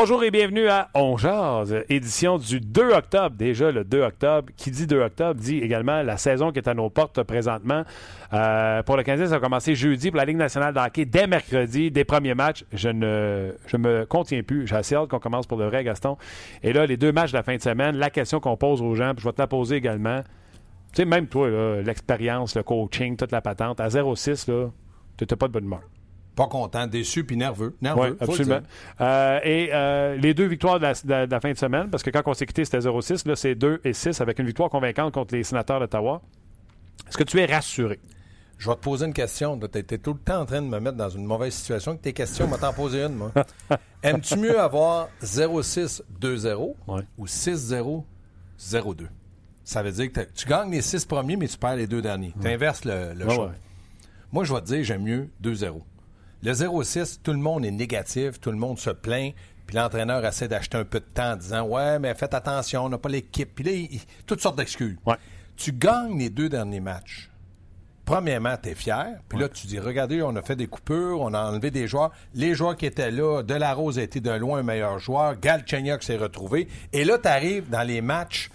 Bonjour et bienvenue à On Jase, édition du 2 octobre. Déjà le 2 octobre. Qui dit 2 octobre dit également la saison qui est à nos portes présentement. Euh, pour le Canadien, ça a commencé jeudi pour la Ligue nationale de dès mercredi, des premiers matchs. Je ne je me contiens plus. J'ai assez hâte qu'on commence pour le vrai, Gaston. Et là, les deux matchs de la fin de semaine, la question qu'on pose aux gens, puis je vais te la poser également. Tu sais, même toi, l'expérience, le coaching, toute la patente, à 0-6, là, tu n'étais pas de bonne humeur. Pas content, déçu puis nerveux. Nerveux, Oui, le absolument. Euh, et euh, les deux victoires de la, de la- de la fin de semaine, parce que quand on s'est quitté, c'était 0-6. Là, c'est 2 et 6 avec une victoire convaincante contre les sénateurs d'Ottawa. Est-ce que tu es rassuré? Je vais te poser une question. Tu étais tout le temps en train de me mettre dans une mauvaise situation. Que tes questions, on va t'en poser une, moi. Aimes-tu mieux avoir 0-6-2-0 Ouais. ou 6-0-0-2? Ça veut dire que tu gagnes les six premiers, mais tu perds les deux derniers. Tu inverses le, le Ouais, choix. Moi, je vais te dire, j'aime mieux 2-0. Le 0-6, tout le monde est négatif, tout le monde se plaint, puis l'entraîneur essaie d'acheter un peu de temps en disant Ouais, mais faites attention, on n'a pas l'équipe. Puis là, il- toutes sortes d'excuses. Ouais. Tu gagnes les deux derniers matchs. Premièrement, tu es fier. Puis là, tu dis Regardez, on a fait des coupures, on a enlevé des joueurs. Les joueurs qui étaient là, Delarose a été de loin un meilleur joueur. Galchenyuk s'est retrouvé. Et là, tu arrives dans les matchs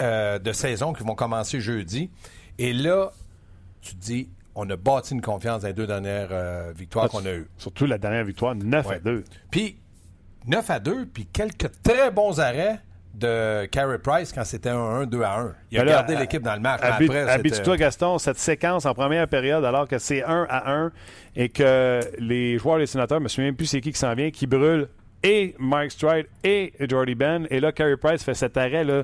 euh, de saison qui vont commencer jeudi. Et là, tu te dis On a bâti une confiance dans les deux dernières euh, victoires qu'on a eues. Surtout la dernière victoire, 9 à Ouais. 2. Puis 9 à 2, puis quelques très bons arrêts de Carey Price quand c'était un 1, 2 à 1. Il a là, gardé l'équipe dans le match. mais Habi- après, c'était- Habitue-toi, Gaston, cette séquence en première période, alors que c'est 1 à 1 et que les joueurs des sénateurs, je me souviens plus c'est qui qui s'en vient, qui brûle et Mike Stride et Jordy Ben. Et là, Carey Price fait cet arrêt là,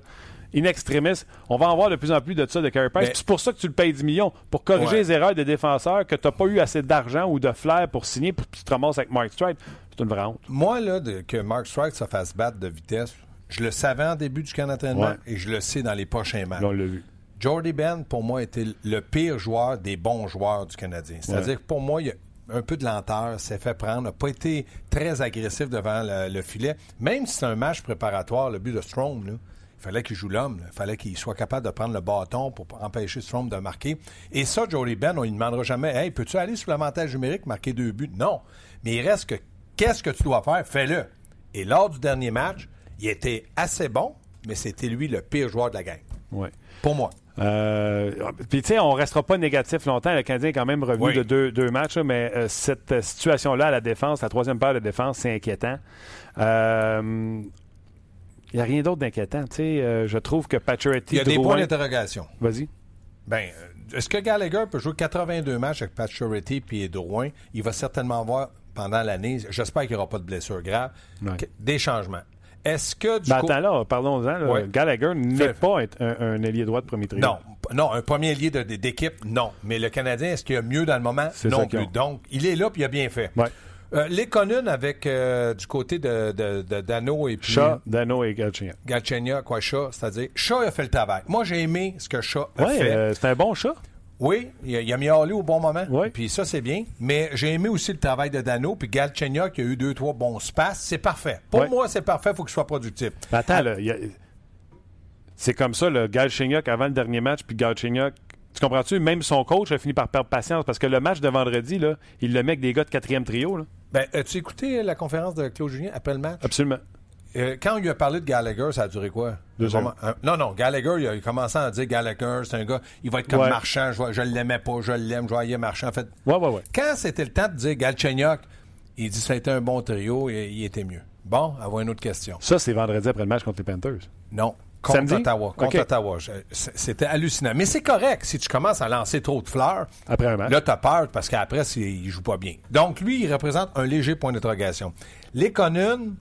in extremis. On va en voir de plus en plus de ça de Carey Price. Mais- C'est pour ça que tu le payes 10 millions, pour corriger Ouais. les erreurs des défenseurs, que tu n'as pas eu assez d'argent ou de flair pour signer, puis tu te ramasses avec Mike Stride. C'est une vraie honte. Moi, là, de- que Mark Strike se fasse battre de vitesse, je le savais en début du camp d'entraînement Ouais. et je le sais dans les prochains matchs. On l'a vu. Jordy Ben, pour moi, était le pire joueur des bons joueurs du Canadien. C'est-à-dire que pour moi, il y a un peu de lenteur, s'est fait prendre, n'a pas été très agressif devant le, le filet. Même si c'est un match préparatoire, le but de Strom, fallait qu'il joue l'homme. Il fallait qu'il soit capable de prendre le bâton pour empêcher Strom de marquer. Et ça, Jordy Ben, on ne demandera jamais Hey, peux-tu aller sur l'avantage numérique, marquer deux buts Non. Mais il reste que qu'est-ce que tu dois faire? Fais-le. Et lors du dernier match, il était assez bon, mais c'était lui le pire joueur de la gang. Ouais. Pour moi. Euh, Puis, tu sais, on restera pas négatif longtemps. Le Canadien est quand même revenu Oui. de deux, deux matchs, là, mais euh, cette situation-là à la défense, la troisième paire de défense, c'est inquiétant. Euh, Il n'y a rien d'autre d'inquiétant. Tu sais, euh, je trouve que Pacioretty, Il y a des Drouin- points d'interrogation. Vas-y. Ben, euh, est-ce que Gallagher peut jouer 82 matchs avec Pacioretty puis Drouin? Il va certainement avoir pendant l'année, j'espère qu'il n'y aura pas de blessure grave, Ouais. des changements. Est-ce que du Ben, coup... attends là, parlons-en. Ouais. Gallagher n'est pas un, un, un ailier droit de premier trio. Non, non, un premier de- d'équipe, non. Mais le Canadien, est-ce qu'il y a mieux dans le moment? Non plus. Donc, il est là puis il a bien fait. Ouais. Euh, les Conunes avec euh, du côté de, de, de Dano et puis Chat, Dano et Galchenyuk. Galchenyuk, quoi, Shaw, c'est-à-dire, Shaw a fait le travail. Moi, j'ai aimé ce que Shaw a Ouais, fait. euh, c'est un bon chat. Oui, il a, il a mis Harley au bon moment. Oui. Puis ça, c'est bien. Mais j'ai aimé aussi le travail de Dano. Puis Galchenyuk, qui a eu deux, trois bons spaces. C'est parfait. Pour moi, c'est parfait. Il faut qu'il soit productif. Mais attends, là, il y a- c'est comme ça, le Galchenyuk avant le dernier match, puis Galchenyuk. Tu comprends-tu? Même son coach a fini par perdre patience parce que le match de vendredi, là, il le met avec des gars de quatrième trio. Là. Ben, as-tu écouté la conférence de Claude Julien après le match? Absolument. Euh, quand il lui a parlé de Gallagher, ça a duré quoi? Deux heures. un- non, non, Gallagher, il a commencé à dire Gallagher, c'est un gars, il va être comme Ouais. Marchand, je, je l'aimais pas, je l'aime, je voyais Marchand. En fait, Ouais, ouais, ouais. quand c'était le temps de dire Galchenyuk, il dit ça a été un bon trio et il était mieux. Bon, avoir une autre question. Ça, c'est vendredi après le match contre les Panthers. Non. Contre Samedi? Ottawa. Contre. Ottawa. C'était hallucinant. Mais c'est correct si tu commences à lancer trop de fleurs. Après un match. Là, t'as peur parce qu'après, il joue pas bien. Donc, lui, il représente un léger point d'interrogation. Les Conunes,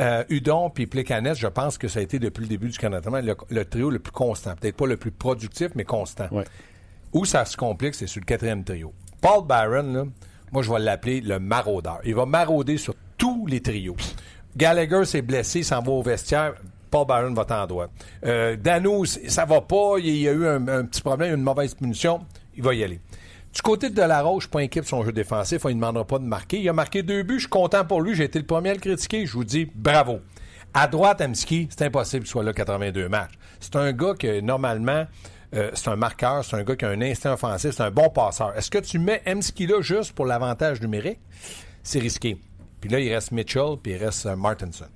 euh, Udon puis Plekanec, je pense que ça a été depuis le début du Canada le, le trio le plus constant. Peut-être pas le plus productif, mais constant. Ouais. Où ça se complique, c'est sur le quatrième trio. Paul Byron, là, moi, je vais l'appeler le maraudeur. Il va marauder sur tous les trios. Gallagher s'est blessé, il s'en va au vestiaire. Paul Byron va en droit. Euh, Dano, ça va pas. Il y a eu un, petit problème, une mauvaise punition. Il va y aller. Du côté de Delarose, je suis son jeu défensif. Il ne demandera pas de marquer. Il a marqué deux buts. Je suis content pour lui. J'ai été le premier à le critiquer. Je vous dis bravo. À droite, Amski, c'est impossible qu'il soit là 82 matchs. C'est un gars que, normalement, euh, c'est un marqueur, c'est un gars qui a un instinct offensif, c'est un bon passeur. Est-ce que tu mets Amski là juste pour l'avantage numérique? C'est risqué. Puis là, il reste Mitchell, puis il reste euh, Martinson.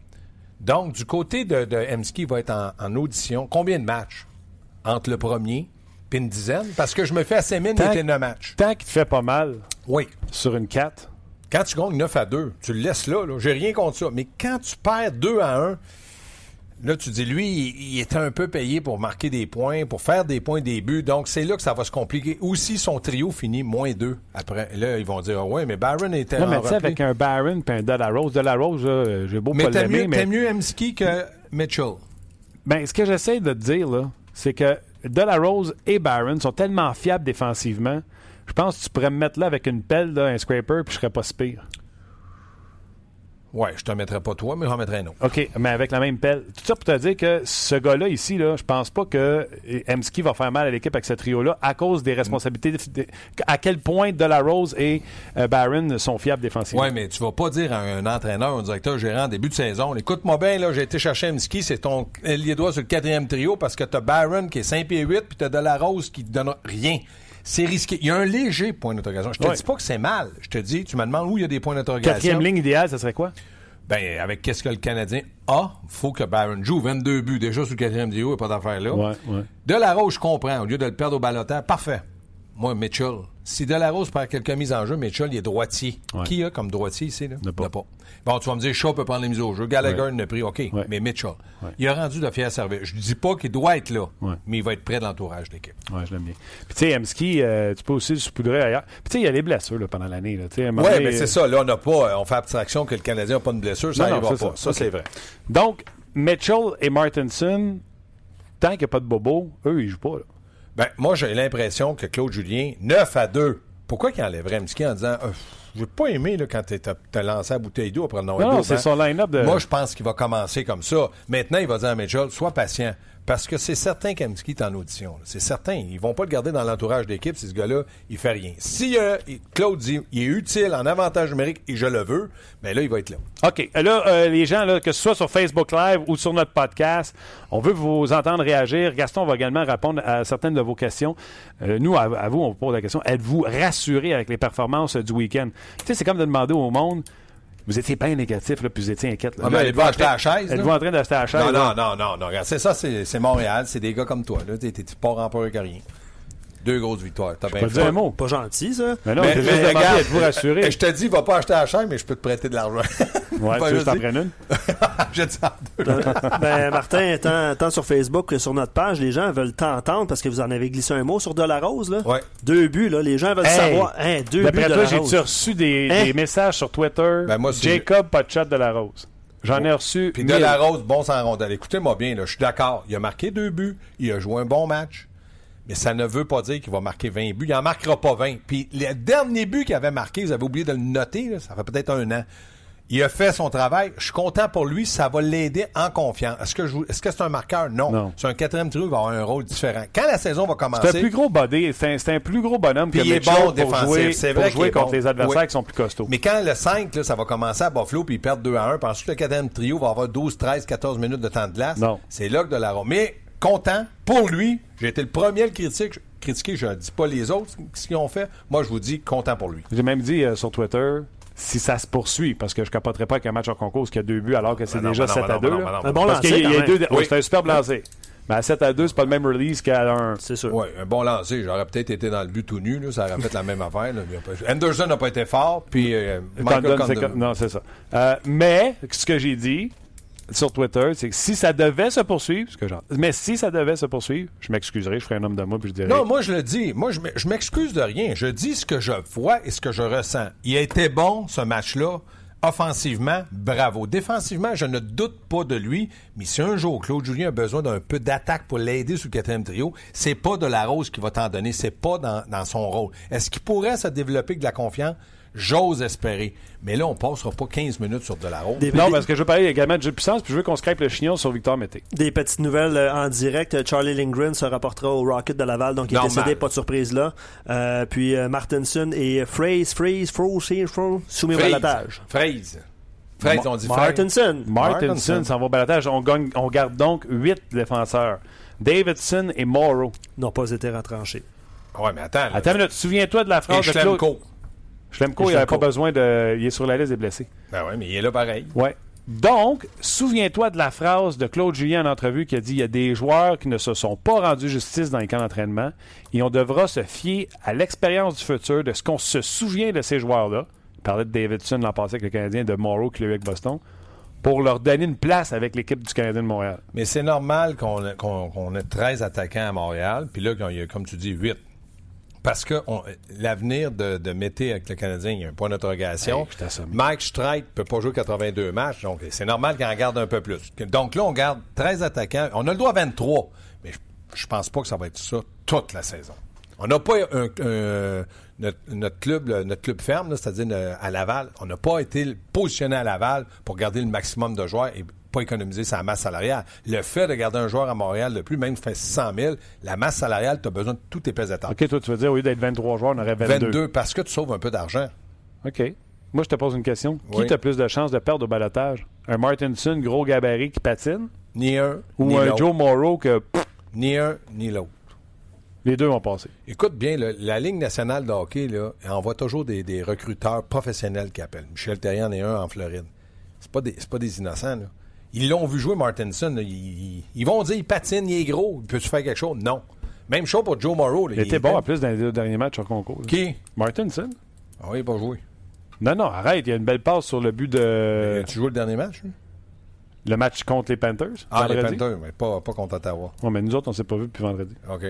Donc, du côté de, de Emski, il va être en, en audition. Combien de matchs entre le premier puis une dizaine? Parce que je me fais assez mine était 9 matchs. Tant qu'il te fait pas mal Oui. sur une 4, Quand tu gagnes 9 à 2, tu le laisses là. là. J'ai rien contre ça. Mais quand tu perds 2 à 1, là, tu dis, lui, il, il était un peu payé pour marquer des points, pour faire des points, des buts. Donc, c'est là que ça va se compliquer. Aussi, son trio finit moins 2 après. Là, ils vont dire, ah ouais, mais Barron était non, mais tu sais, avec un Barron et un Delarose, Delarose, là, j'ai beau Mais pas l'aimer, mieux, mais t'aimes mieux Emski que Mitchell. Ben, ce que j'essaie de te dire, là, c'est que Delarose et Barron sont tellement fiables défensivement. Je pense que tu pourrais me mettre là avec une pelle, là, un scraper, puis je serais pas si pire. Ouais, je te mettrais pas toi, mais j'en mettrais un autre. OK, mais avec la même pelle. Tout ça pour te dire que ce gars-là ici, là, je pense pas que Emski va faire mal à l'équipe avec ce trio-là à cause des responsabilités. de- à quel point Delarose et euh, Barron sont fiables défensivement. Oui, mais tu vas pas dire à un entraîneur, un directeur gérant en début de saison, écoute-moi bien, là, j'ai été chercher Emski, c'est ton ailier droit sur le quatrième trio parce que t'as Barron qui est 5 pieds 8 puis t'as Delarose qui te donne rien. C'est risqué. Il y a un léger point d'interrogation. Je te Ouais. dis pas que c'est mal. Je te dis, tu me demandes où il y a des points d'interrogation. Quatrième ligne idéale, ça serait quoi? Ben, avec qu'est-ce que le Canadien a, faut que Barron joue 22 buts déjà sur le quatrième trio, il n'y a pas d'affaire là. Ouais, ouais. Delarose, je comprends. Au lieu de le perdre au balotage, parfait. Moi, Mitchell. Si Delarose perd quelques mises en jeu, Mitchell, il est droitier. Ouais. Qui a comme droitier ici? Là? Il n'a pas. Bon, tu vas me dire, Shaw peut prendre les mises au jeu. Gallagher Ouais. a pris, OK. Ouais. Mais Mitchell, il a rendu de fier service. Je ne dis pas qu'il doit être là, mais il va être près de l'entourage de l'équipe. Ouais, je l'aime bien. Puis, tu sais, Emski, euh, tu peux aussi le saupoudrer ailleurs. Puis, tu sais, il y a les blessures là, pendant l'année. Oui, mais c'est ça. Là, on n'a pas, euh, on fait abstraction que le Canadien n'a pas de blessure. Ça n'arrivera pas. ça. Ça, c'est vrai. Donc, Mitchell et Martinson, tant qu'il n'y a pas de bobo, eux, ils jouent pas. Là. Ben, moi, j'ai l'impression que Claude Julien, 9 à 2, pourquoi qu'il enlèverait Mski en disant, Euh, j'ai pas aimé là, quand t'as lancé la bouteille d'eau après le Non, non, c'est son line-up de. Moi, je pense qu'il va commencer comme ça. Maintenant, il va dire à Mitchell, sois patient. Parce que c'est certain qu'Amski est en audition. C'est certain. Ils vont pas le garder dans l'entourage d'équipe si ce gars-là, il fait rien. Si euh, Claude dit, il est utile en avantage numérique et je le veux, ben là, il va être là. OK. Là, euh, les gens, là, que ce soit sur Facebook Live ou sur notre podcast, on veut vous entendre réagir. Gaston va également répondre à certaines de vos questions. Euh, nous, à, à vous, on vous pose la question êtes-vous rassuré avec les performances euh, du week-end? Tu sais, c'est comme de demander au monde vous étiez bien négatif, là, puis vous étiez inquiète. là. Ah, Là, allez-vous êtes-vous acheter en la chaise, là? Êtes-vous en train d'acheter la chaise Non, non, non, non, non. Regarde, c'est ça, c'est Montréal. C'est des gars comme toi. T'es t'es pas rempeur que rien. Deux grosses victoires. T'as bien dire un mot. Pas gentil, ça. Mais non, Mais- j'ai juste mais regarde, eh, Je te dis, va pas acheter la chaîne, mais je peux te prêter de l'argent. Ouais, Pas tu veux que je juste t'en prenne une? Je dis en deux. ben, Martin, tant, tant sur Facebook que sur notre page, les gens veulent t'entendre parce que vous en avez glissé un mot sur Delarose, là. Ouais. Deux buts, là. Les gens veulent Hey! savoir. Hein, deux buts D'après de toi, la j'ai-tu reçu des, Hein? des messages sur Twitter? Ben, moi, Jacob, pas de chat de la rose. J'en ai reçu. Puis de la rose, bon sans rondelle. Écoutez-moi bien, là, je suis d'accord. Il a marqué deux buts. Il a joué un bon match. Mais ça ne veut pas dire qu'il va marquer 20 buts. Il n'en marquera pas 20. Puis le dernier but qu'il avait marqué, vous avez oublié de le noter, là, ça fait peut-être un an. Il a fait son travail. Je suis content pour lui. Ça va l'aider en confiance. Est-ce que je vous- est-ce que c'est un marqueur? Non. Non. C'est un quatrième trio, il va avoir un rôle différent. Quand la saison va commencer. C'est un plus gros body, c'est un, c'est un plus gros bonhomme Puis que il est bon pour défensif. jouer, C'est pour vrai jouer contre bon. les adversaires Oui. qui sont plus costauds. Mais quand le 5, là, ça va commencer à Buffalo, puis ils perdent 2 à 1, puis ensuite le quatrième trio va avoir 12, 13, 14 minutes de temps de glace. Non. C'est là que de la Mais content, pour lui, j'ai été le premier à le critiquer. critiquer je ne dis pas les autres ce qu'ils ont fait. Moi, je vous dis content pour lui. J'ai même dit euh, sur Twitter si ça se poursuit, parce que je capoterais pas avec un match en concours qui a deux buts alors que c'est Ben non, déjà ben non, 7 ben à non, 2. ben non, là. ben non, Un bon Parce oui, c'est un superbe lancé. Mais à 7 à 2, c'est pas le même release qu'à 1. C'est sûr. Oui, un bon lancer. J'aurais peut-être été dans le but tout nu. Là, ça aurait fait la même affaire. là. Anderson n'a pas été fort, puis euh, Michael Condon, c'est Condon. co- Non, c'est ça. Euh, mais, ce que j'ai dit sur Twitter, c'est que si ça devait se poursuivre, ce que j'en- mais si ça devait se poursuivre, je m'excuserais, je ferais un homme de moi, puis je dirais. Non, moi, je le dis. Moi, je m'excuse de rien. Je dis ce que je vois et ce que je ressens. Il a été bon, ce match-là. offensivement, bravo. Défensivement, je ne doute pas de lui, mais si un jour Claude Julien a besoin d'un peu d'attaque pour l'aider sur le quatrième trio, c'est pas de la rose qui va t'en donner, c'est pas dans, dans son rôle. Est-ce qu'il pourrait se développer de la confiance? J'ose espérer. Mais là, on passera pas 15 minutes sur de la. Des- Non, des- parce que je veux parler également de jeu de puissance, puis je veux qu'on scrape le chignon sur Victor Mété. Des petites nouvelles euh, en direct. Charlie Lindgren se rapportera au Rocket de Laval, donc il est décédé, pas de surprise là. Euh, puis euh, Martinson et Fraze, Fraze, Froze, Froze, soumis au balatage. Fraise. Fraise, on dit. Martinson. Martinson s'en va au balatage. On, gagne, on garde donc huit défenseurs. Davidson et Morrow. n'ont pas été retranchés. Ouais, mais attends. là. Attends une minute, souviens-toi de la Et phrase de Claude. Schlemko. Il n'avait pas besoin de. Il est sur la liste des blessés. Ben ouais, mais il est là pareil. Ouais. Donc, souviens-toi de la phrase de Claude Julien en entrevue qui a dit il y a des joueurs qui ne se sont pas rendus justice dans les camps d'entraînement et on devra se fier à l'expérience du futur, de ce qu'on se souvient de ces joueurs-là. Il parlait de Davidson l'an passé avec le Canadien, de Morrow qui l'a eu avec Boston, pour leur donner une place avec l'équipe du Canadien de Montréal. Mais c'est normal qu'on ait 13 attaquants à Montréal, puis là, il y a, comme tu dis, 8. Parce que l'avenir de, de Mété avec le Canadien, il y a un point d'interrogation. Hey. Mike Streit peut pas jouer 82 matchs, donc c'est normal qu'il en garde un peu plus. Donc là, on garde 13 attaquants. On a le droit à 23, mais je, je pense pas que ça va être ça toute la saison. On n'a pas un, un- notre, notre club, notre club ferme, c'est-à-dire à Laval, on n'a pas été positionné à Laval pour garder le maximum de joueurs et pas économiser sa masse salariale. Le fait de garder un joueur à Montréal de plus, même si fait 600 000, la masse salariale, tu as besoin de tous tes pesetants. OK, toi, tu veux dire, au lieu d'être 23 joueurs, on aurait 22. 22, parce que tu sauves un peu d'argent. OK. Moi, je te pose une question. Oui. Qui a plus de chances de perdre au balotage? Un Martinson, gros gabarit qui patine, Ni un, ou ni un. Joe Morrow que Ni un, ni l'autre. les deux vont passer? Écoute bien, là, la Ligue nationale de hockey là, envoie toujours des, des recruteurs professionnels qui appellent. Michel Terrien en est un en Floride. C'est pas des, pas des innocents. Là. Ils l'ont vu jouer Martinson. Ils, vont dire il patine, il est gros, il peut-tu faire quelque chose? Non. Même chose pour Joe Morrow. là. Il était bon même- en plus dans les deux derniers matchs en concours. là. Qui? Martinson? Ah oui, il va jouer. Non, non, arrête. Il y a une belle passe sur le but de tu joues le dernier match? le match contre les Panthers. Ah, les. Panthers, mais pas, pas contre Ottawa. Ouais, mais nous autres, on s'est pas vu depuis vendredi. OK.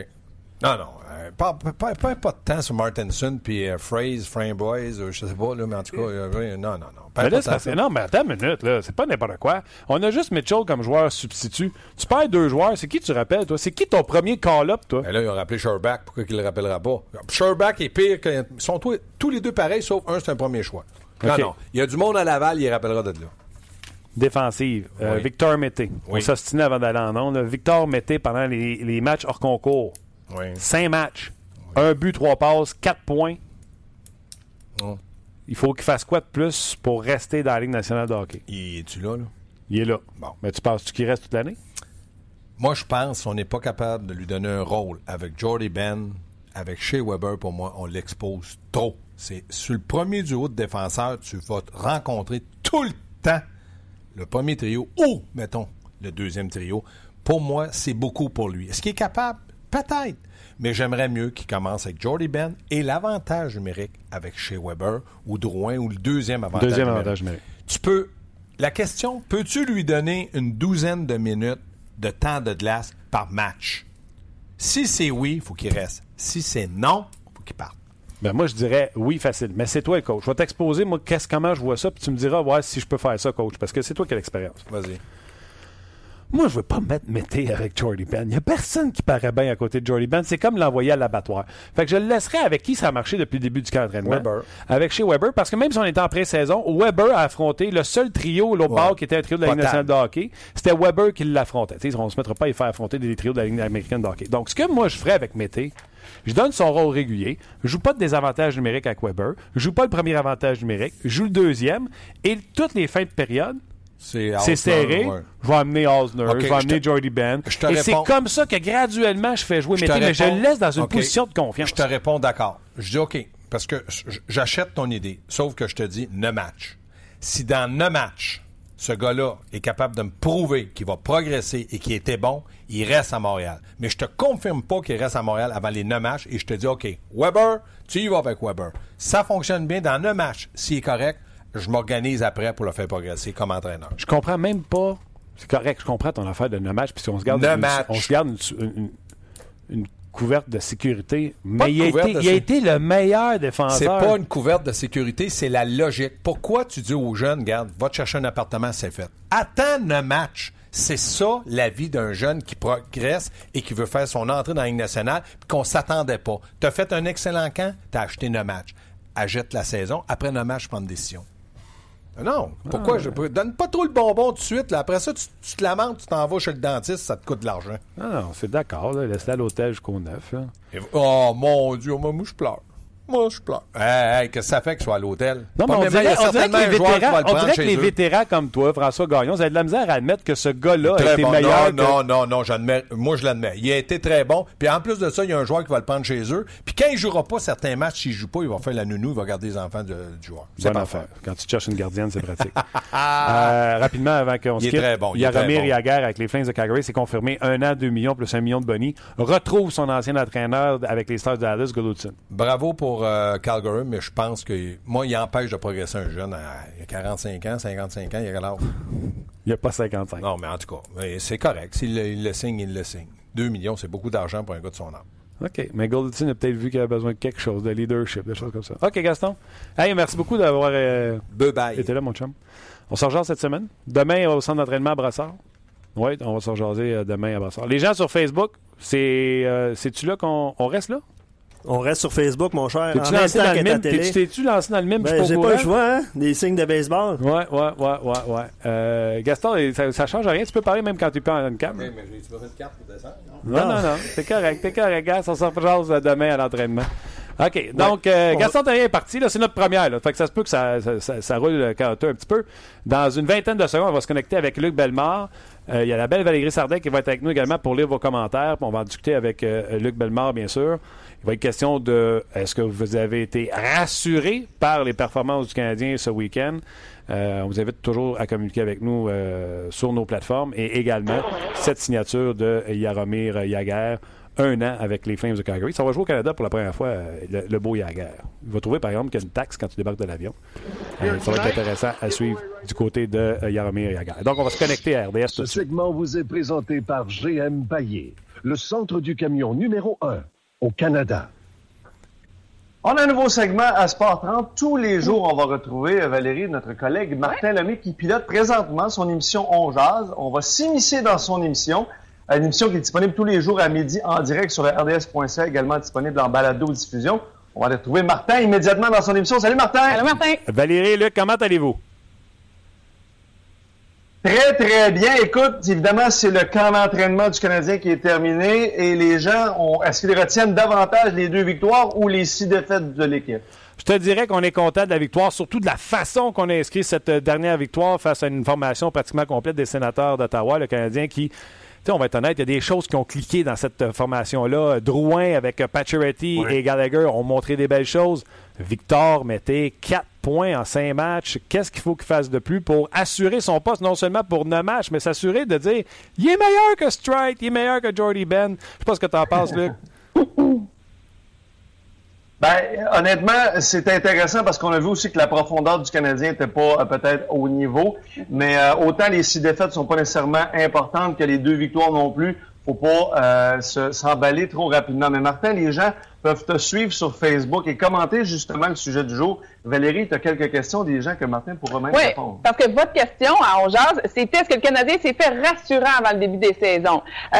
Non, non. euh, pas, pas, pas, pas- pas de temps sur Martinson puis euh, Phrase, Framboise, euh, je sais pas, là, mais en tout cas, euh, non, non, non. Pas Mais là, de parce- ça. non, mais attends une minute, là. C'est pas n'importe quoi. On a juste Mitchell comme joueur substitut. Tu perds deux joueurs. C'est qui tu rappelles, toi? C'est qui ton premier call-up, toi? Ben là, ils ont rappelé Sherback. Pourquoi qu'il le rappellera pas? Sherback est pire que. Ils sont tous, tous les deux pareils, sauf un, c'est un premier choix. Non, non. Il y a du monde à Laval, il rappellera de là. Défensive. Euh, Oui. Victor Mété. On Oui. s'ostinait avant d'aller en ondes. Victor Mété pendant les, les matchs hors concours. Oui. Cinq matchs. Un but, trois passes, quatre points. Oh. Il faut qu'il fasse quoi de plus pour rester dans la Ligue nationale de hockey? Il est-tu là, là? Il est là. Bon. Mais tu penses-tu qu'il reste toute l'année? Moi, je pense qu'on n'est pas capable de lui donner un rôle avec Jordy Ben, avec Shea Weber, pour moi, on l'expose trop. C'est sur le premier duo de défenseurs, tu vas te rencontrer tout le temps le premier trio ou, mettons, le deuxième trio. Pour moi, c'est beaucoup pour lui. Est-ce qu'il est capable? Peut-être. Mais j'aimerais mieux qu'il commence avec Jordy Ben et l'avantage numérique avec Shea Weber ou Drouin ou le deuxième avantage Deuxième numérique. avantage numérique. Tu peux. La question, peux-tu lui donner une douzaine de minutes de temps de glace par match? Si c'est oui, il faut qu'il reste. Si c'est non, il faut qu'il parte. Ben moi, je dirais oui, facile. Mais c'est toi le coach. Je vais t'exposer, moi, qu'est-ce, comment je vois ça, puis tu me diras, ouais, si je peux faire ça, coach, parce que c'est toi qui as l'expérience. Vas-y. Moi, je veux pas me mettre Mété avec Jordy Ben. Il n'y a personne qui paraît bien à côté de Jordy Ben. C'est comme l'envoyer à l'abattoir. Fait que je le laisserai avec qui ça a marché depuis le début du camp d'entraînement. Weber. Avec chez Weber, parce que même si on était en pré-saison, Weber a affronté le seul trio, l'autre Ouais. bord, qui était un trio de la Ligue nationale de hockey. C'était Weber qui l'affrontait. On ne se mettra pas à y faire affronter des trios de la Ligue américaine de hockey. Donc, ce que moi, je ferais avec Mété, je donne son rôle régulier. Je joue pas de désavantage numérique avec Weber. Je joue pas le premier avantage numérique. Je joue le deuxième. Et toutes les fins de période, C'est serré. ouais. Je vais amener Osner, je vais amener Jordy Ben. Et c'est comme ça que graduellement, je fais jouer Mété, mais je le laisse dans une position de confiance. Je te réponds d'accord. Je dis OK, parce que j'achète ton idée, sauf que je te dis ne match. Si dans ne match, ce gars-là est capable de me prouver qu'il va progresser et qu'il était bon, il reste à Montréal. Mais je te confirme pas qu'il reste à Montréal avant les 9 matchs et je te dis OK, Weber, tu y vas avec Weber. Ça fonctionne bien dans 9 matchs. S'il est correct, je m'organise après pour le faire progresser comme entraîneur. Je comprends même pas. C'est correct, je comprends ton affaire de no match, puis on se garde, une, match. on se garde une, une- une couverte de sécurité, mais il a, été, il a, été, le meilleur défenseur. C'est pas une couverte de sécurité, c'est la logique. Pourquoi tu dis aux jeunes, regarde, va te chercher un appartement, c'est fait. Attends un match. C'est ça la vie d'un jeune qui progresse et qui veut faire son entrée dans la Ligue nationale, puis qu'on s'attendait pas. Tu as fait un excellent camp, tu as acheté un match. Achète la saison, après un match, prends une décision. Non, pourquoi ah, je donne pas trop le bonbon tout de suite. Là. Après ça, tu, te lamentes, tu t'en vas chez le dentiste, ça te coûte de l'argent. Non, non, c'est d'accord. Laisse-le à l'hôtel jusqu'au 9. oh mon Dieu, moi, moi je pleure. Moi, je pleure. Hey, qu'est-ce que ça fait que soit à l'hôtel? Non, mais on dirait, on dirait, que les vétérans, on dirait que les vétérans comme toi, François Gagnon, vous avez de la misère à admettre que ce gars-là a été bon. meilleur. Non, non, non, non, j'admets. Moi, je l'admets. Il a été très bon. Puis en plus de ça, il y a un joueur qui va le prendre chez eux. Puis quand il jouera pas certains matchs, s'il joue pas, il va faire la nounou, il va garder les enfants du joueur. C'est pas affaire. Quand tu cherches une gardienne, c'est pratique. euh, rapidement, avant qu'on se quitte, très bon. il y a Ramir bon. Yaguer avec les Flames de Calgary. C'est confirmé. Un an, deux millions plus un million de bonnie. Retrouve son ancien entraîneur avec les Stars de Dallas, Golutson. Bravo pour euh, Calgary mais je pense que moi, il empêche de progresser un jeune. À, il a 45 ans, 55 ans, il a quel âge? Il a pas 55. Non, mais en tout cas, c'est correct. S'il le, signe, il le signe. 2 millions, c'est beaucoup d'argent pour un gars de son âge. OK. Mais Goldstein a peut-être vu qu'il a besoin de quelque chose, de leadership, des choses comme ça. OK, Gaston. Hey, merci beaucoup d'avoir euh, été là, mon chum. On se rejoint cette semaine. Demain, au centre d'entraînement à Brassard. Oui, on va se rejaser euh, demain à Brassard. Les gens sur Facebook, c'est, euh, c'est-tu là qu'on on reste là? On reste sur Facebook, mon cher. T'es-tu lancé, dans le mime? T'es-tu lancé dans le mime? Ben, j'ai pas le choix, hein? Des signes de baseball. Ouais, ouais, ouais, ouais, ouais. Euh, Gaston, ça, ça change rien. Tu peux parler même quand tu es pas en une cam. Oui, mais j'ai-tu besoin de carte pour descendre? Non, non, non. non. C'est correct, t'es correct. Gas, on se rejase demain à l'entraînement. OK. Donc, euh, Gaston Terrien est parti. Là, c'est notre première. Là. Fait que ça se peut que ça, ça, ça, ça roule le un petit peu. Dans une vingtaine de secondes, on va se connecter avec Luc Bellemare. Euh, il y a la belle Valérie Sardet qui va être avec nous également pour lire vos commentaires. on va en discuter avec euh, Luc Bellemare, bien sûr. Il va être question de est-ce que vous avez été rassuré par les performances du Canadien ce week-end? Euh, on vous invite toujours à communiquer avec nous euh, sur nos plateformes et également cette signature de Yaromir Yaguer, un an avec les Flames de Calgary. Ça va jouer au Canada pour la première fois, euh, le, beau Yaguer. Il va trouver par exemple qu'il y a une taxe quand tu débarques de l'avion. ça va être intéressant à suivre du côté de Yaromir Yaguer. Donc on va se connecter à RDS. Ce segment vous est présenté par GM Baillé, le centre du camion numéro 1 au Canada. On a un nouveau segment à Sport 30. Tous les jours, on va retrouver euh, Valérie, notre collègue Martin Lemay, qui pilote présentement son émission On Jazz. On va s'immiscer dans son émission. Une émission qui est disponible tous les jours à midi en direct sur RDS.ca, également disponible en balado-diffusion. On va retrouver Martin immédiatement dans son émission. Salut Martin! Salut Martin! Valérie, Luc, comment allez-vous? Très, très bien. Écoute, évidemment, c'est le camp d'entraînement du Canadien qui est terminé et les gens, ont, est-ce qu'ils retiennent davantage les deux victoires ou les six défaites de l'équipe? Je te dirais qu'on est content de la victoire, surtout de la façon qu'on a inscrit cette dernière victoire face à une formation pratiquement complète des sénateurs d'Ottawa, le Canadien qui on va être honnête, il y a des choses qui ont cliqué dans cette formation-là. Drouin avec Pacioretty et Gallagher ont montré des belles choses. Victor mettait 4 points en 5 matchs. Qu'est-ce qu'il faut qu'il fasse de plus pour assurer son poste, non seulement pour 9 matchs, mais s'assurer de dire il est meilleur que Strike, il est meilleur que Jordy Ben. Je sais pas ce que tu en penses, Luc. Ben, honnêtement, c'est intéressant parce qu'on a vu aussi que la profondeur du Canadien n'était pas euh, peut-être au niveau, mais euh, autant les six défaites sont pas nécessairement importantes que les deux victoires non plus. Faut pas euh, s'emballer trop rapidement. Mais Martin, les gens peuvent te suivre sur Facebook et commenter justement le sujet du jour. Valérie, tu as quelques questions des gens que Martin pourra même oui, répondre. parce que votre question à Ongeaz, c'était est-ce que le Canadien s'est fait rassurant avant le début des saisons, euh,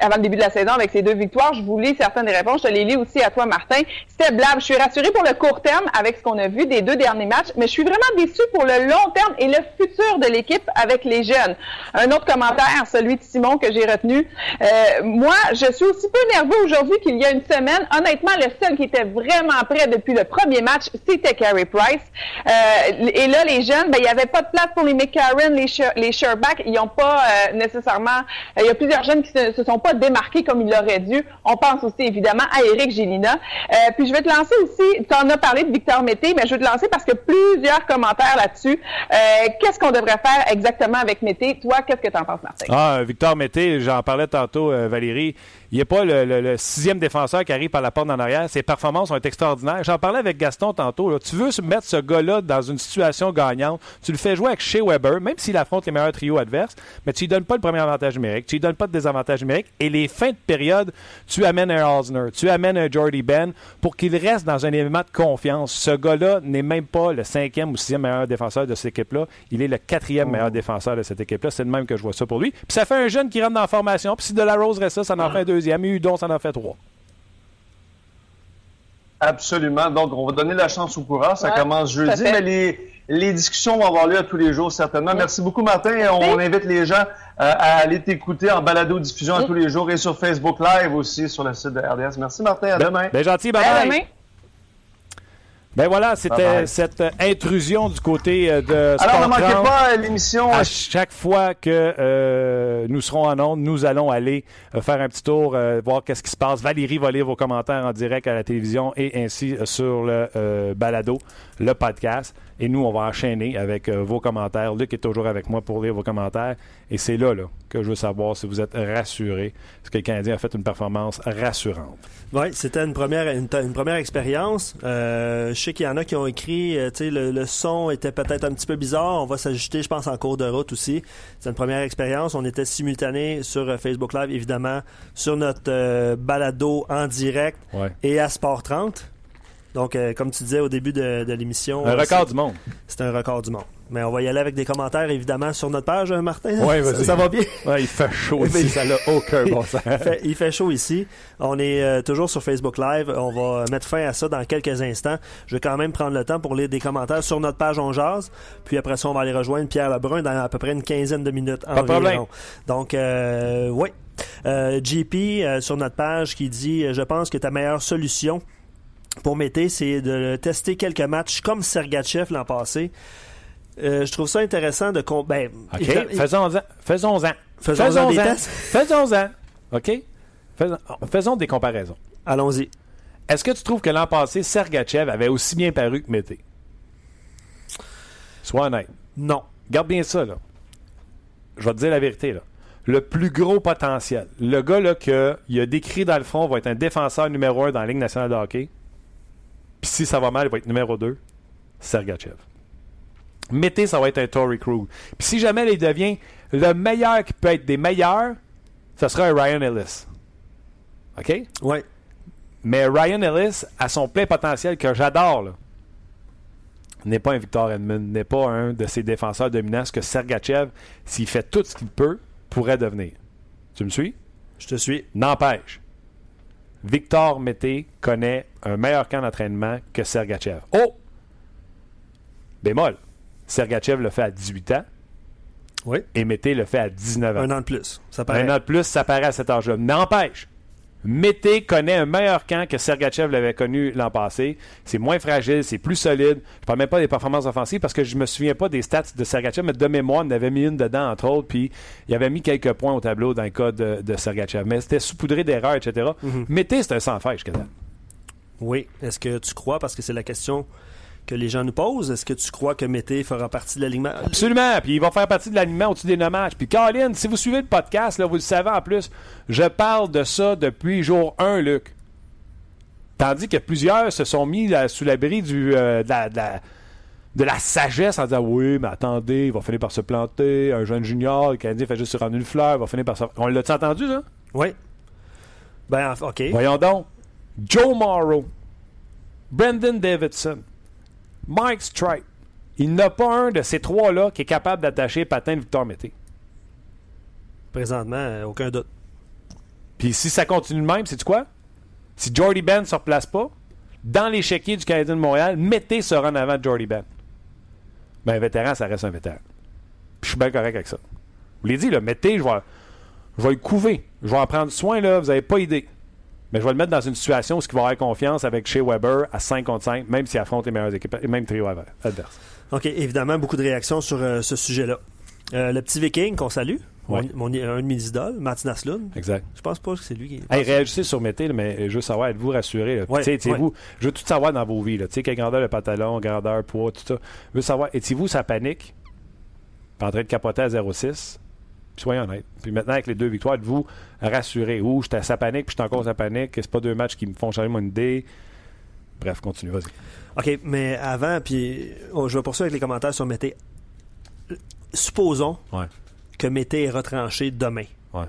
avant, le début de la saison avec ses deux victoires. Je vous lis certaines des réponses. Je te les lis aussi à toi, Martin. C'était blab. Je suis rassuré pour le court terme avec ce qu'on a vu des deux derniers matchs, mais je suis vraiment déçu pour le long terme et le futur de l'équipe avec les jeunes. Un autre commentaire, celui de Simon que j'ai retenu. Euh, moi, je suis aussi peu nerveux aujourd'hui qu'il y a une semaine. Honnêtement, le seul qui était vraiment prêt depuis le premier match, c'était Carey Price. Euh, et là, les jeunes, ben, il n'y avait pas de place pour les McCarron, les, Sherback. Ils n'ont pas euh, nécessairement... Euh, il y a plusieurs jeunes qui se, se sont pas démarqués comme ils l'auraient dû. On pense aussi, évidemment, à Eric Gélina. puis je vais te lancer aussi, tu en as parlé de Victor Mété, mais je vais te lancer parce que plusieurs commentaires là-dessus. qu'est-ce qu'on devrait faire exactement avec Mété? Toi, qu'est-ce que tu en penses, Martin? Ah, Victor Mété, j'en parlais tantôt, Valérie. Il n'est pas le, le, sixième défenseur qui arrive par la porte en arrière. Ses performances sont extraordinaires. J'en parlais avec Gaston tantôt. Tu veux mettre ce gars-là dans une situation gagnante. Tu le fais jouer avec Shea Weber, même s'il affronte les meilleurs trios adverses, mais tu lui donnes pas le premier avantage numérique. Tu lui donnes pas de désavantage numérique. Et les fins de période, tu amènes un Osner, tu amènes un Jordy Ben pour qu'il reste dans un élément de confiance. Ce gars-là n'est même pas le cinquième ou sixième meilleur défenseur de cette équipe-là. Il est le quatrième meilleur défenseur de cette équipe-là. C'est le même que je vois ça pour lui. Puis ça fait un jeune qui rentre dans la formation. Puis si De La Rose reste ça, ça en fait un deuxième. Et Udon, ça en fait trois. Absolument. Donc, on va donner la chance au courant. Ça Ouais, commence jeudi, mais les, les discussions vont avoir lieu à tous les jours, certainement. Merci beaucoup, Martin. Et On invite les gens euh, à aller t'écouter en balado-diffusion à tous les jours et sur Facebook Live aussi, sur le site de RDS. Merci, Martin. À demain. Ben gentil, bye À bye. demain. Ben voilà, c'était cette euh, intrusion du côté euh, de Alors, ne Sport manquez 30. pas l'émission. À chaque fois que euh, nous serons en onde, nous allons aller euh, faire un petit tour, euh, voir qu'est-ce qui se passe. Valérie va lire vos commentaires en direct à la télévision et ainsi euh, sur le euh, balado, le podcast. Et nous, on va enchaîner avec euh, vos commentaires. Luc est toujours avec moi pour lire vos commentaires. Et c'est là, là que je veux savoir si vous êtes rassurés. Est-ce que le Canadien a fait une performance rassurante? Oui, c'était une première, une, une première expérience. Euh, je sais qu'il y en a qui ont écrit, euh, tu sais, le, le son était peut-être un petit peu bizarre. On va s'ajuster, je pense, en cours de route aussi. C'est une première expérience. On était simultané sur Facebook Live, évidemment, sur notre balado en direct Ouais. et à Sport 30. Donc, euh, comme tu disais au début de, de l'émission, Un euh, record du monde. c'est un record du monde. Mais on va y aller avec des commentaires, évidemment, sur notre page, euh, Martin. Ouais, ça, vas-y. ça va bien? Ouais, il fait chaud ici, ça n'a aucun bon sens. Il fait, il fait chaud ici. On est euh, toujours sur Facebook Live. On va mettre fin à ça dans quelques instants. Je vais quand même prendre le temps pour lire des commentaires sur notre page On Jase. Puis après ça, on va aller rejoindre Pierre Lebrun dans à peu près une quinzaine de minutes Pas de environ. problème. Donc, euh, oui. Euh, JP, euh, sur notre page, qui dit Je pense que ta meilleure solution pour Mété, c'est de tester quelques matchs comme Sergachev l'an passé. Euh, je trouve ça intéressant de... com- Ben, OK, faisons-en. Faisons-en. Faisons-en des tests. Faisons-en. OK? Faisons, faisons des comparaisons. Allons-y. Est-ce que tu trouves que l'an passé, Sergachev avait aussi bien paru que Mété? Sois honnête. Non. Garde bien ça, là. Je vais te dire la vérité, là. Le plus gros potentiel. Le gars, là, qu'il a décrit dans le fond va être un défenseur numéro un dans la Ligue nationale de hockey. Puis si ça va mal, il va être numéro 2. Sergachev. Mété, ça va être un Tory Krug. Puis si jamais il devient le meilleur qui peut être des meilleurs, ça sera un Ryan Ellis. OK? Ouais. Mais Ryan Ellis, à son plein potentiel que j'adore, n'est pas un Victor Edmund, n'est pas un de ces défenseurs dominants, ce que Sergachev, s'il fait tout ce qu'il peut, pourrait devenir. Tu me suis? Je te suis. N'empêche, Victor Mété connaît un meilleur camp d'entraînement que Sergachev. Oh! Bémol. Sergachev le fait à 18 ans Oui. et Mété le fait à 19 ans. Un an de plus. Ça paraît. Un an de plus, ça paraît à cet âge-là. N'empêche, Mété connaît un meilleur camp que Sergachev l'avait connu l'an passé. C'est moins fragile, c'est plus solide. Je parle même pas des performances offensives parce que je me souviens pas des stats de Sergachev, mais de mémoire, il en avait mis une dedans, entre autres, puis il avait mis quelques points au tableau dans le cas de, de Sergachev. Mais c'était saupoudré d'erreurs, etc. Mété, c'est un date. Oui. Est-ce que tu crois, parce que c'est la question que les gens nous posent, est-ce que tu crois que Mété fera partie de l'alignement? Absolument. Puis il va faire partie de l'alignement au-dessus des nommages. Puis Caroline, si vous suivez le podcast, là, vous le savez en plus, je parle de ça depuis jour 1, Luc. Tandis que plusieurs se sont mis là, sous l'abri du, euh, de, la, de la- de la sagesse en disant Oui, mais attendez, il va finir par se planter. Un jeune junior, le Canadien fait juste se rendre une fleur, il va finir par se. On l'a-tu entendu, ça? Oui. Ben, en- OK. Voyons donc. Joe Morrow, Brendan Davidson, Mike Stripe. Il n'y en a pas un de ces trois-là qui est capable d'attacher patin de Victor Mété. Présentement, euh, aucun doute. Puis si ça continue de même, c'est quoi? Si Jordy Ben ne se replace pas, dans l'échiquier du Canadien de Montréal, Mété sera en avant de Jordy Ben. Ben, un vétéran, ça reste un vétéran. Puis je suis bien correct avec ça. Vous l'avez dit, là, Mété, je vais, je vais le couver. Je vais en prendre soin, là, vous n'avez pas idée. Mais je vais le mettre dans une situation où il va avoir confiance avec Shea Weber à 5 contre 5, même s'il affronte les meilleures équipes, et même trio adverse. OK, évidemment, beaucoup de réactions sur euh, ce sujet-là. Euh, le petit viking qu'on salue, Ouais. mon, mon- un de mes idoles, Martin Aslund. Exact. Je pense pas que c'est lui qui. Hey, réagissez sur Mété, mais je veux savoir, êtes-vous rassuré? Je veux tout savoir dans vos vies. Là. Tu sais, quelle grandeur le pantalon, grandeur, poids, tout ça. Je veux savoir, étiez-vous sa panique? Pas en train de capoter à 0,6? Puis soyez honnête. Puis maintenant, avec les deux victoires, êtes-vous rassuré? Ou j'étais à sa panique, puis j'étais encore à sa panique. C'est pas deux matchs qui me font changer mon idée. Bref, continue, vas-y. OK, mais avant, puis oh, je vais poursuivre avec les commentaires sur Mété. Supposons Ouais. que Mété est retranché demain. Ouais.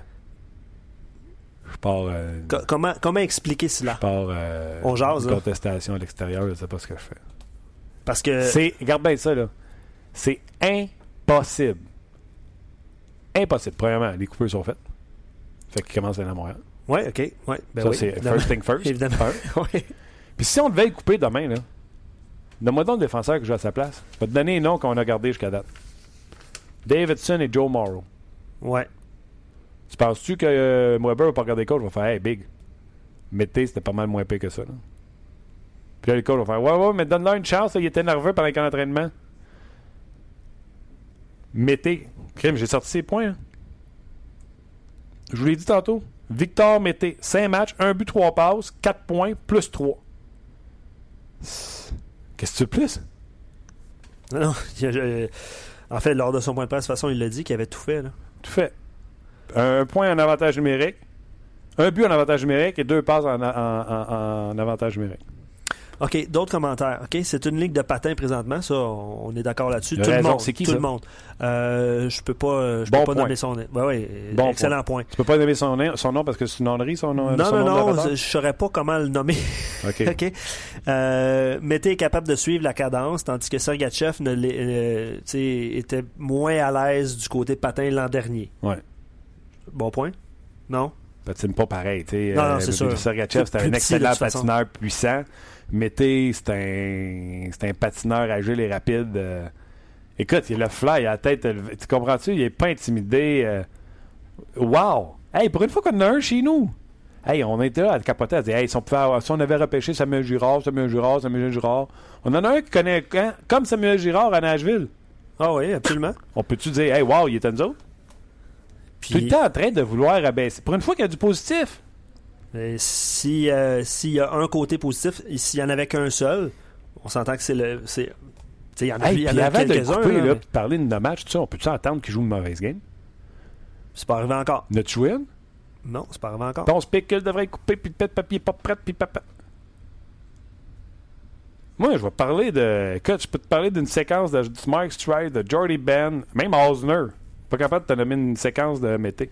Je pars. euh, Co- comment, comment expliquer cela? je pars. euh, On jase, une là. contestation à l'extérieur, je sais pas ce que je fais. Parce que. Regarde bien ça, là. C'est impossible. Impossible. Premièrement, les coupures sont faites. Fait qu'ils commencent à aller à Montréal. Ouais, OK. Ouais, ben ça, oui, c'est first thing first. Évidemment. Ouais. Puis si on devait le couper demain, là, donne-moi donc le défenseur que joue à sa place. Je vais te donner les noms qu'on a gardés jusqu'à date. Davidson et Joe Morrow. Ouais. Tu penses-tu que euh, Weber va pas regarder le coach? va faire Hey, big. Mettez, c'était pas mal moins pire que ça. Là. Puis là, le coach va faire Ouais, ouais, mais donne-leur une chance. là, il était nerveux pendant qu'en entraînement. Mettez. Crime, j'ai sorti ses points. hein. Je vous l'ai dit tantôt. Victor Mété, 5 matchs, 1 but, 3 passes, 4 points, plus 3. Qu'est-ce que tu veux plus? Non, je- en fait, lors de son point de presse, de toute façon, il l'a dit qu'il avait tout fait. Là. Tout fait. Un point en avantage numérique, un but en avantage numérique et deux passes en, en- en- en avantage numérique. OK, d'autres commentaires. OK, c'est une ligue de patins présentement, ça, on est d'accord là-dessus. Tout le monde. C'est qui, tout ça? le monde. Euh, je peux pas, je Bon peux pas point. nommer son nom. Bon excellent point. Tu peux pas nommer son, nom- son nom parce que c'est une honnerie, son nom? Non, son non, nom non, narrateur? je saurais pas comment le nommer. OK. OK? Euh, Mété est capable de suivre la cadence, tandis que Sergachev ne euh, était moins à l'aise du côté patin l'an dernier. Ouais. Bon point? Non? Patine pas pareil. tu sais. Non, non, c'est sûr. Sergachev, Plus un excellent patineur puissant. Mété, c'est un, c'est un patineur agile et rapide. euh. Écoute, il a le fly, il a la tête élevée. Tu comprends-tu? Il est pas intimidé. euh. Wow! Hey, pour une fois qu'on en a un chez nous! Hey, on était là à capoter, à dire, hey, si on, pouvait avoir- si on avait repêché Samuel Girard, Samuel Girard, Samuel Girard. On en a un qui connaît hein, comme Samuel Girard à Nashville. Ah oui, absolument. On peut-tu dire, hey, wow, il est à nous autres? Tout le Puis, temps en train de vouloir abaisser. Pour une fois qu'il y a du positif. Euh, si, euh, s'il y a un côté positif, s'il y en avait qu'un seul, on s'entend que c'est le. c'est- tu sais, Il y en a, Hey, y en a avant de couper, là, mais puis parler de nos matchs, on peut-tu entendre qu'il joue une mauvaise game? C'est pas arrivé encore. Notre joué? Non, c'est pas arrivé encore. Ton qu'il devrait couper, puis peut-être papier pas prêt, puis papa. Moi, je vais parler de. Écoute, je peux te parler d'une séquence de Mark Stride, de Jordy Ben, même Osner. Pas capable de te nommer une séquence de Mété.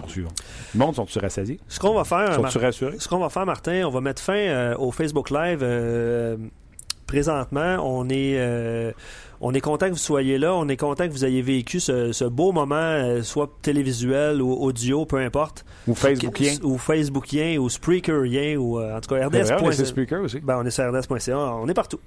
Poursuivons. Le monde, sont-tu rassasiés? Ce qu'on va faire, Sont-tu rassurés? Ce qu'on va faire, Martin, on va mettre fin euh, au Facebook Live. euh, présentement, on est, euh, on est content que vous soyez là. On est content que vous ayez vécu ce, ce beau moment, euh, soit télévisuel ou audio, peu importe. Ou Facebookien? Ou Facebookien, ou Spreakerien, ou euh, en tout cas C'est vrai, on est RDS. sur aussi. Ben, on est sur RDS.ca, on est partout.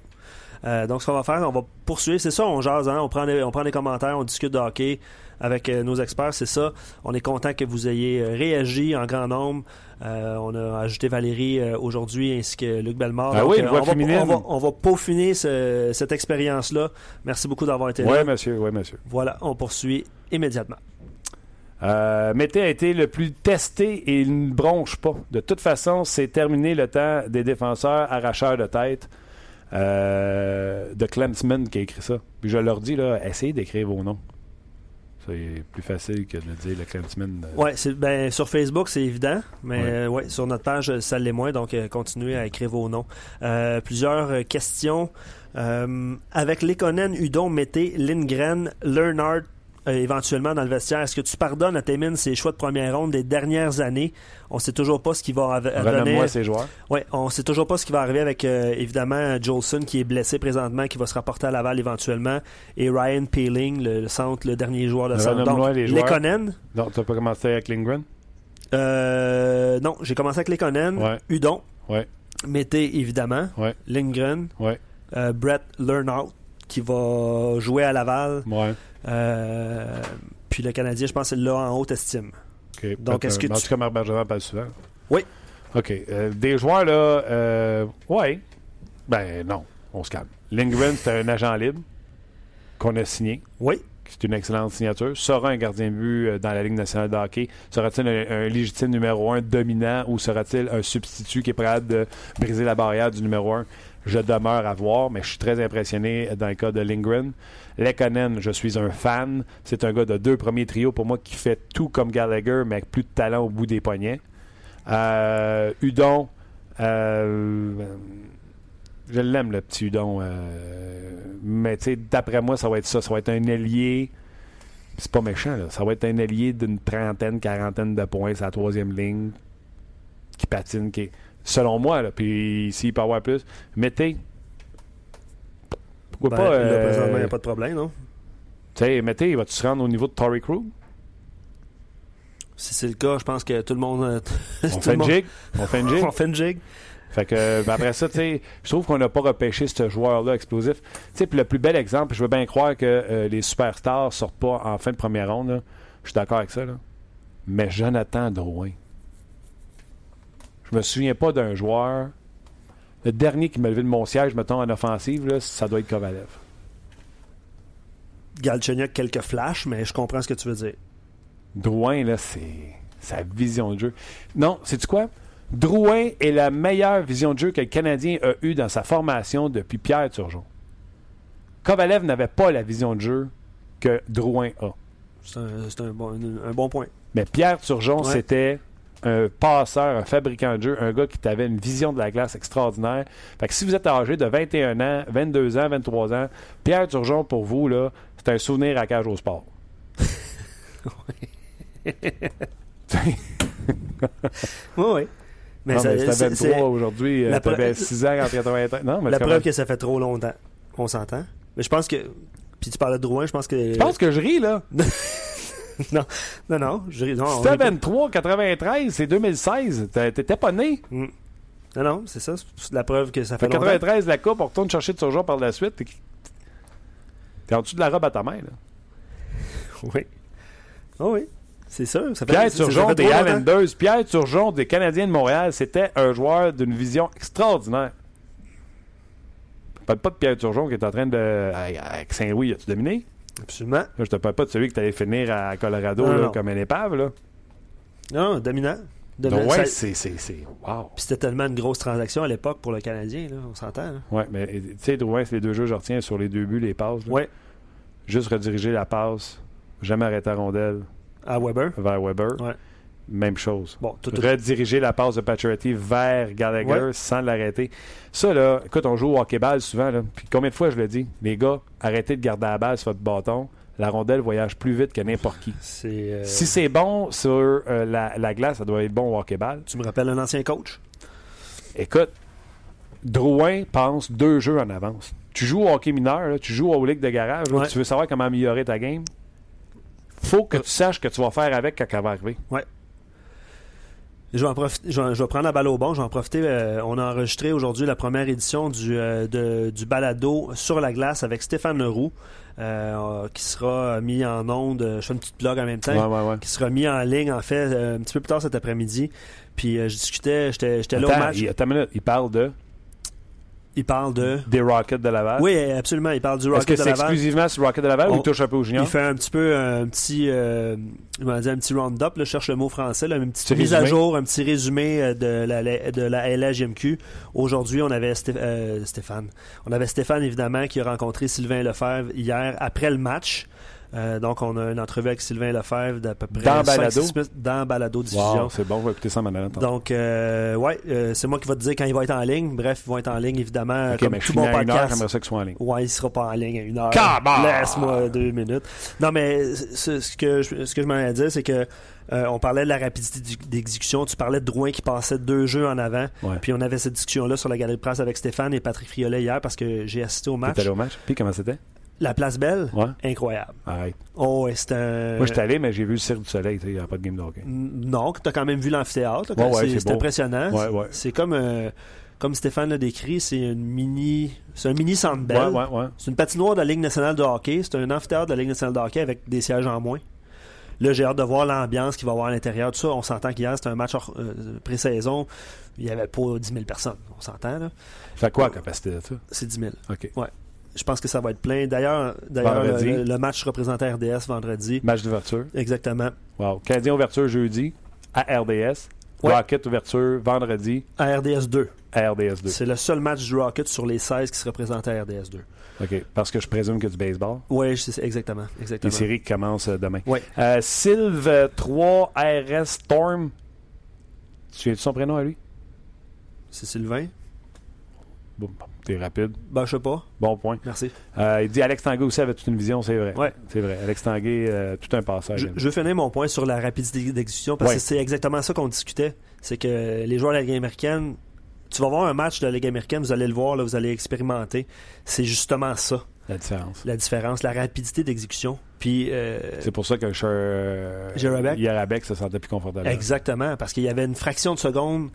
Euh, donc, ce qu'on va faire, on va poursuivre. C'est ça, on jase, hein? on, prend des, on prend des commentaires, on discute de hockey avec euh, nos experts. C'est ça. On est content que vous ayez euh, réagi en grand nombre. Euh, on a ajouté Valérie euh, aujourd'hui ainsi que Luc Bellemare. Ah oui, euh, on, va, féminine. on, va, on va peaufiner ce- cette expérience-là. Merci beaucoup d'avoir été Oui, là. monsieur, oui, monsieur. Voilà, on poursuit immédiatement. Mété a été le plus testé et il ne bronche pas. De toute façon, c'est terminé le temps des défenseurs arracheurs de tête de Clemsman qui a écrit ça. Puis je leur dis, là, essayez d'écrire vos noms. C'est plus facile que de dire le euh. Ouais, c'est ben sur Facebook c'est évident, mais Ouais. euh, ouais, sur notre page ça l'est moins, donc euh, continuez à écrire vos noms. Euh, plusieurs questions avec Lekonen, Udon, Mété, Lindgren, Leonard éventuellement dans le vestiaire. Est-ce que tu pardonnes à Temin ses choix de première ronde des dernières années? On sait toujours pas ce qui va advenir. ces joueurs. Ouais, on sait toujours pas ce qui va arriver avec euh, évidemment Jolson qui est blessé présentement, qui va se rapporter à Laval éventuellement, et Ryan Peeling, le, le centre, le dernier joueur de centre. Donc les joueurs. Lekonen? Donc, tu n'as pas commencé avec Lindgren? Euh, non, j'ai commencé avec Lekonen, Ouais. Udon, Ouais. Mété évidemment, Ouais. Lindgren, Ouais. euh, Brett Lernout qui va jouer à Laval, Ouais. Euh, puis le Canadien, je pense, là en haute estime. Donc, est-ce que un- En tu- tout cas, Marc parle souvent. Oui. OK. Euh, des joueurs, là, euh, ouais. Ben non, on se calme. Lindgren, c'est un agent libre qu'on a signé. Oui, C'est une excellente signature. Sera un gardien de but euh, dans la Ligue nationale de hockey? Sera-t-il un, un légitime numéro un dominant ou sera-t-il un substitut qui est prêt de briser la barrière du numéro un? Je demeure à voir, mais je suis très impressionné dans le cas de Lindgren. Lekonen, je suis un fan. C'est un gars de deux premiers trios pour moi qui fait tout comme Gallagher, mais avec plus de talent au bout des poignets. Euh, Udon, euh, je l'aime le petit Udon, euh, mais tu sais, d'après moi, ça va être ça. Ça va être un ailier. C'est pas méchant, là. Ça va être un ailier d'une trentaine, quarantaine de points, sa troisième ligne, qui patine, qui est, selon moi, là, puis s'il peut avoir plus, mettez. Pourquoi Ben, pas. là, euh, présentement, il n'y a pas de problème, non? tu sais, mettez, il va-tu se rendre au niveau de Tory Crew? Si c'est le cas, je pense que tout le monde. euh, On tout fait le une monde- jig? On fait une jig? On fait une jig. Fait que, ben après ça, tu sais, je trouve qu'on n'a pas repêché ce joueur-là explosif. Tu sais, puis le plus bel exemple, je veux bien croire que euh, les superstars sortent pas en fin de première ronde. Je suis d'accord avec ça. Là. Mais Jonathan Drouin. Je me souviens pas d'un joueur. Le dernier qui m'a levé de mon siège, mettons, en offensive, là, ça doit être Kovalev. Galchenyuk, quelques flashs, mais je comprends ce que tu veux dire. Drouin, là, c'est sa vision de jeu. Non, sais-tu quoi? Drouin est la meilleure vision de jeu que le Canadien a eue dans sa formation depuis Pierre Turgeon. Kovalev n'avait pas la vision de jeu que Drouin a. C'est un, bon, un bon point. Mais Pierre Turgeon, Ouais. c'était un passeur, un fabricant de jeu, un gars qui avait une vision de la glace extraordinaire. Fait que si vous êtes âgé de 21 ans, 22 ans, 23 ans, Pierre Turgeon, pour vous, là, c'est un souvenir à cage au sport. Oui, oui. Mais non, ça- mais c'est 23 aujourd'hui, euh, t'avais pre- 6 ans en 93. Non, mais la preuve que ça fait trop longtemps. On s'entend. Mais je pense que. Puis tu parlais de Drouin, je pense que. Je pense que je ris, là. non, non, non. Je, non, on C'était rit pas. 23, 93, c'est 2016. T'as- T'étais pas né. Non, non, c'est ça. C'est la preuve que ça fait Fait longtemps. 93, la coupe, on retourne chercher de Turgeon par la suite. T'es en dessous de la robe à ta mère, là. Oui. Oh oui. C'est sûr. Ça fait, Pierre Turgeon des. Islanders, Pierre Turgeon des Canadiens de Montréal, c'était un joueur d'une vision extraordinaire. Je parle pas de Pierre Turgeon qui est en train de. Avec Saint-Louis, as-tu dominé? Absolument. Là, je te parle pas de celui qui allait finir à Colorado Non, là, non. comme un épave. Là. Non, dominant. Dominant. Ouais, c'est. c'est- c'est- Wow! Puis c'était tellement une grosse transaction à l'époque pour le Canadien, là, on s'entend. là. Ouais, mais tu sais, Drouin, c'est les deux jeux que je retiens sur les deux buts, les passes. là. Ouais. Juste rediriger la passe, jamais arrêter la rondelle À Weber. vers Weber. Ouais. Même chose. Bon, tout, tout- rediriger la passe de Pacioretty vers Gallagher Ouais. sans l'arrêter. Ça, là, écoute, on joue au hockey-ball souvent, là. Puis combien de fois je le dis? Les gars, arrêtez de garder la balle sur votre bâton. La rondelle voyage plus vite que n'importe qui. euh, Si c'est bon sur euh, la, la glace, ça doit être bon au hockey-ball. Tu me rappelles un ancien coach? Écoute, Drouin pense deux jeux en avance. Tu joues au hockey mineur, là, tu joues aux ligues de garage, là, Ouais. tu veux savoir comment améliorer ta game. Faut que tu saches que tu vas faire avec quand elle va arriver. Je vais, en profiter- je, vais, je vais prendre la balle au bon. Je vais en profiter. euh, on a enregistré aujourd'hui la première édition du, euh, de- du balado sur la glace avec Stéphane Leroux, euh, qui sera mis en onde. Je fais une petite blog en même temps. Ouais, ouais, ouais. Qui sera mis en ligne, en fait, un petit peu plus tard cet après-midi. Puis je discutais, j'étais là au match. il, attends une minute, il parle de Il parle de. des Rockets de Laval? Oui, absolument. Il parle du Est-ce que Rocket de c'est Laval. exclusivement sur Rocket de Laval ou On- il touche un peu au junior? Il fait un petit peu un petit, euh, comment dire, un petit round-up, je cherche le mot français, là, une petite Petit mise à jour, un petit résumé euh, de la, de la LHJMQ. Aujourd'hui, on avait Sté- euh, Stéphane. On avait Stéphane, évidemment, qui a rencontré Sylvain Lefebvre hier après le match. Euh, donc, on a une entrevue avec Sylvain Lefebvre d'à peu près Dans Balado? minutes dans Balado Diffusion. Wow, c'est bon, on va écouter ça maintenant. Donc, euh, ouais, euh, c'est moi qui vais te dire quand il va être en ligne. Bref, ils vont être en ligne, évidemment, Ok, comme mais tout finis bon à une heure, podcast. j'aimerais ça qu'il soit en ligne. Ouais, il sera pas en ligne à une heure. Laisse-moi deux minutes. Non, mais ce, que je, ce que je m'en allais dire, c'est que euh, on parlait de la rapidité d'exécution. Tu parlais de Drouin qui passait deux jeux en avant. Ouais. Puis on avait cette discussion-là sur la galerie de presse avec Stéphane et Patrick Friolet hier parce que j'ai assisté au match. T'es allé au match? Puis comment c'était? La place belle, Ouais. incroyable. Arrête. Oh, ouais, c'est un. Moi, j'étais allé, mais j'ai vu le Cirque du Soleil, il n'y a pas de game de hockey. Non, tu as quand même vu l'amphithéâtre. Ouais, ouais, c'est impressionnant. Ouais, ouais. C'est comme, euh, comme Stéphane l'a décrit, c'est une mini, c'est un mini centre belle. Ouais, ouais, ouais. C'est une patinoire de la Ligue nationale de hockey. C'est un amphithéâtre de la Ligue nationale de hockey avec des sièges en moins. Là, j'ai hâte de voir l'ambiance qu'il va y avoir à l'intérieur. Tout ça, on s'entend qu'hier, c'était un match euh, pré-saison. Il n'y avait pas 10 000 personnes. On s'entend, là. Fait quoi la capacité de ça? C'est 10 000. OK. Je pense que ça va être plein. D'ailleurs, d'ailleurs le, le match représentait RDS vendredi. Match d'ouverture. Exactement. Wow. Canadien ouverture jeudi à RDS. Ouais. Rocket ouverture vendredi À RDS 2. à RDS 2. C'est le seul match du Rocket sur les 16 qui se représente à RDS 2. OK. Parce que je présume que du baseball. Oui, exactement. Les exactement. séries qui commencent euh, demain. Ouais. Euh, Sylve euh, 3 RS Storm. Tu de son prénom à lui? C'est Sylvain. Bon, T'es rapide. Ben, je sais pas. Bon point. Merci. Euh, il dit Alex Tanguay aussi avait toute une vision, c'est vrai. Ouais. C'est vrai. Alex Tanguay, euh, tout un passage. Je, je finir mon point sur la rapidité d'exécution parce Ouais. que c'est exactement ça qu'on discutait. C'est que les joueurs de la Ligue américaine, tu vas voir un match de la Ligue américaine, vous allez le voir, là, vous allez expérimenter. C'est justement ça, La différence. la différence, la rapidité d'exécution. Puis, euh, C'est pour ça que Cher? Jarabek se sentait plus confortable. exactement, parce qu'il y avait une fraction de seconde.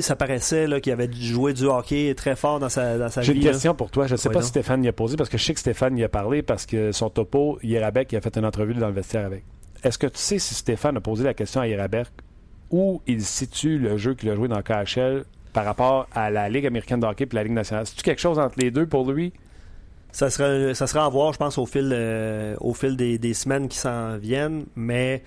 Ça paraissait qu'il avait joué du hockey très fort dans sa, dans sa J'ai une là. question pour toi. Je ne sais pas si Stéphane y a posé, parce que je sais que Stéphane y a parlé, parce que son topo, Yerabek, il a fait une entrevue dans le vestiaire avec. Est-ce que tu sais si Stéphane a posé la question à Yerabek où il situe le jeu qu'il a joué dans le KHL par rapport à la Ligue américaine de hockey et la Ligue nationale? C'est-tu quelque chose entre les deux pour lui? Ça sera, ça sera à voir, je pense, au fil, euh, au fil des, des semaines qui s'en viennent. Mais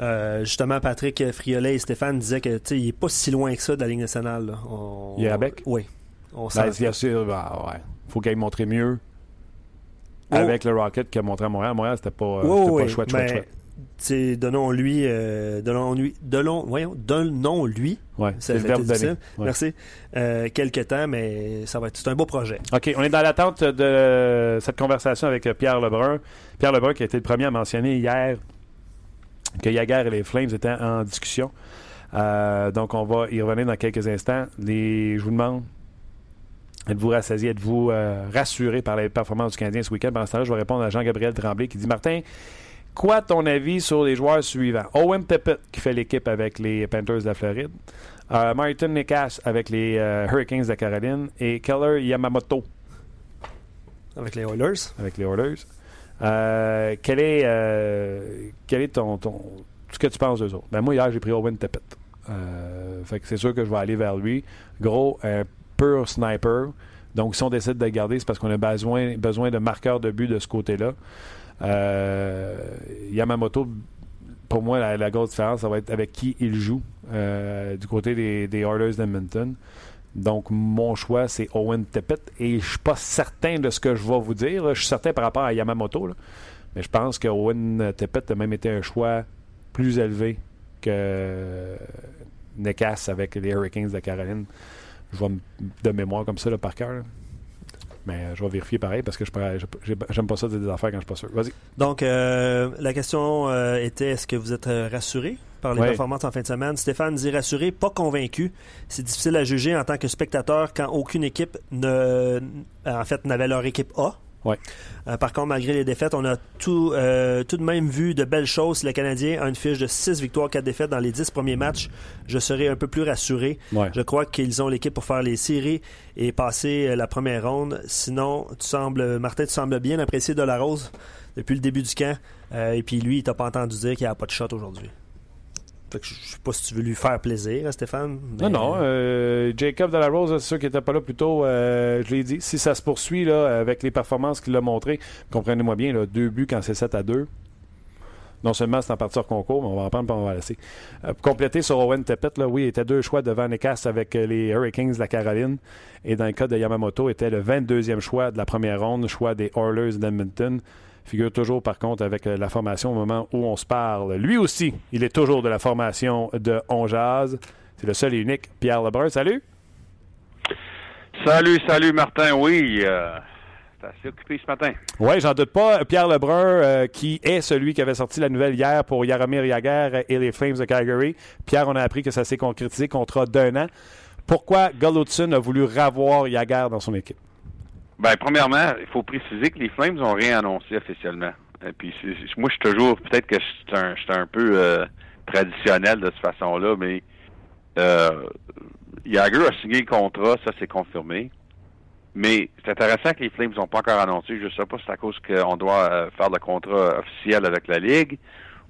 euh, justement, Patrick Friolet et Stéphane disaient que il n'est pas si loin que ça de la Ligue nationale. là. On- Yerabek? Oui. On Ben, bien sûr, ben, ouais. faut qu'il aille montrer mieux Oh. avec le Rocket qu'il a montré à Montréal. À Montréal, c'était pas, euh, Oui, pas chouette, chouette, mais, chouette. donnons-lui, euh, donnons-lui, donnons, voyons, donnons-lui. Ouais, c'est le verbe donner. Ouais. Merci. Euh, quelques temps, mais ça va être, c'est un beau projet. OK, on est dans l'attente de cette conversation avec Pierre Lebrun. Pierre Lebrun qui a été le premier à mentionner hier que Yaguer et les Flames étaient en discussion. Euh, donc, on va y revenir dans quelques instants. Les, je vous demande, êtes-vous rassasié, êtes-vous euh, rassuré par les performances du Canadien ce week-end? Pendant ce temps-là, je vais répondre à Jean-Gabriel Tremblay qui dit Martin, quoi ton avis sur les joueurs suivants? Owen Tippett qui fait l'équipe avec les Panthers de la Floride, euh, Martin Nikas avec les Hurricanes de la Caroline et Keller Yamamoto Avec les Oilers. avec les Oilers. Euh, quel est, euh, quel est ton, ce que tu penses d'eux autres? Ben moi, hier, j'ai pris Owen Tippett. Euh, fait que c'est sûr que je vais aller vers lui. Gros, un pur sniper. Donc, si on décide de le garder, c'est parce qu'on a besoin, besoin de marqueurs de but de ce côté-là. Yamamoto, pour moi, la, grosse différence, ça va être avec qui il joue du côté des, des Oilers d'Edmonton. Donc, mon choix, c'est Owen Tippett. Et je suis pas certain de ce que je vais vous dire. Je suis certain par rapport à Yamamoto. Mais je pense que Owen Tippett a même été un choix plus élevé que Nekas avec les Hurricanes de Caroline. Je vais me- de mémoire comme ça par cœur. Mais je vais vérifier pareil parce que je j'aime pas ça des affaires quand je suis pas sûr. Vas-y. Donc, euh, la question euh, était est-ce que vous êtes euh, rassuré? Par les Ouais. performances en fin de semaine Stéphane dit rassuré, pas convaincu. C'est difficile à juger en tant que spectateur quand aucune équipe ne, en fait, n'avait leur équipe A. Ouais. Euh, par contre, malgré les défaites, on a tout, euh, tout de même vu de belles choses. Si le Canadien a une fiche de 6 victoires, 4 défaites dans les 10 premiers matchs, je serai un peu plus rassuré. Ouais. Je crois qu'ils ont l'équipe pour faire les séries et passer euh, la première ronde. Sinon, tu sembles, Martin, tu sembles bien apprécier de la rose depuis le début du camp. Euh, et puis lui, il t'a pas entendu dire qu'il n'y a pas de shot aujourd'hui. Fait que je sais pas si tu veux lui faire plaisir, hein, Stéphane. Non, non. euh, Jacob de la Rose, c'est sûr qu'il n'était pas là plus tôt. euh, je l'ai dit. Si ça se poursuit là, avec les performances qu'il a montrées, comprenez-moi bien, là, deux buts quand c'est 7 à 2. Non seulement c'est en partie hors concours, mais on va en prendre et on va laisser. Euh, compléter sur Owen là, oui, il était deux choix devant Nekas avec les Hurricanes de la Caroline. Et dans le cas de Yamamoto, était le 22e choix de la première ronde, choix des Oilers d'Edmonton. Figure toujours, par contre, avec euh, la formation au moment où on se parle. Lui aussi, il est toujours de la formation de On Jazz. C'est le seul et unique Pierre Lebrun. Salut! Salut, salut Martin. Oui, euh, t'es assez occupé ce matin. Oui, j'en doute pas. Pierre Lebrun, euh, qui est celui qui avait sorti la nouvelle hier pour Yaromir Yaguer et les Flames de Calgary. Pierre, on a appris que ça s'est concrétisé contrat d'un an. Pourquoi Golutson a voulu ravoir Yaguer dans son équipe? Ben, premièrement, il faut préciser que les Flames n'ont rien annoncé officiellement. Et puis, moi, je suis toujours, peut-être que je suis un, un peu euh, traditionnel de cette façon-là, mais euh, Jagger a signé le contrat, ça c'est confirmé. Mais c'est intéressant que les Flames n'ont pas encore annoncé. Je ne sais pas si c'est à cause qu'on doit euh, faire le contrat officiel avec la Ligue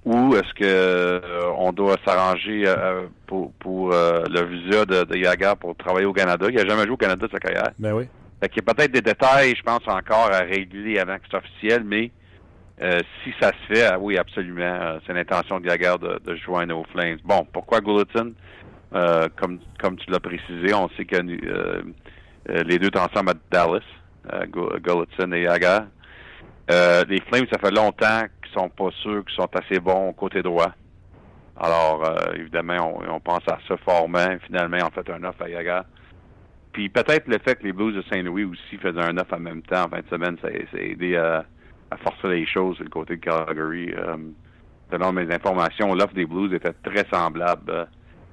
ou est-ce que euh, on doit s'arranger pour, pour le visa de, de Jagger pour travailler au Canada. Il n'a jamais joué au Canada de sa carrière. Ben oui. Fait qu'il y a peut-être des détails, je pense, encore à régler avant que c'est officiel, mais euh, si ça se fait, ah oui, absolument, euh, c'est l'intention de Gagard de, de joindre aux Flames. Bon, pourquoi Gulleton? Euh, comme, tu l'as précisé, on sait que les deux ensemble à Dallas, Gulletson et. Euh, les Flames, ça fait longtemps qu'ils sont pas sûrs qu'ils sont assez bons au côté droit. Alors, évidemment, on, pense à ça fortement. Finalement, on fait un offre à Yaga. Puis peut-être le fait que les Blues de Saint-Louis aussi faisaient un offre en même temps en fin de semaine, ça, a aidé à, à, forcer les choses du côté de Calgary. Euh, selon mes informations, l'offre des Blues était très semblable euh,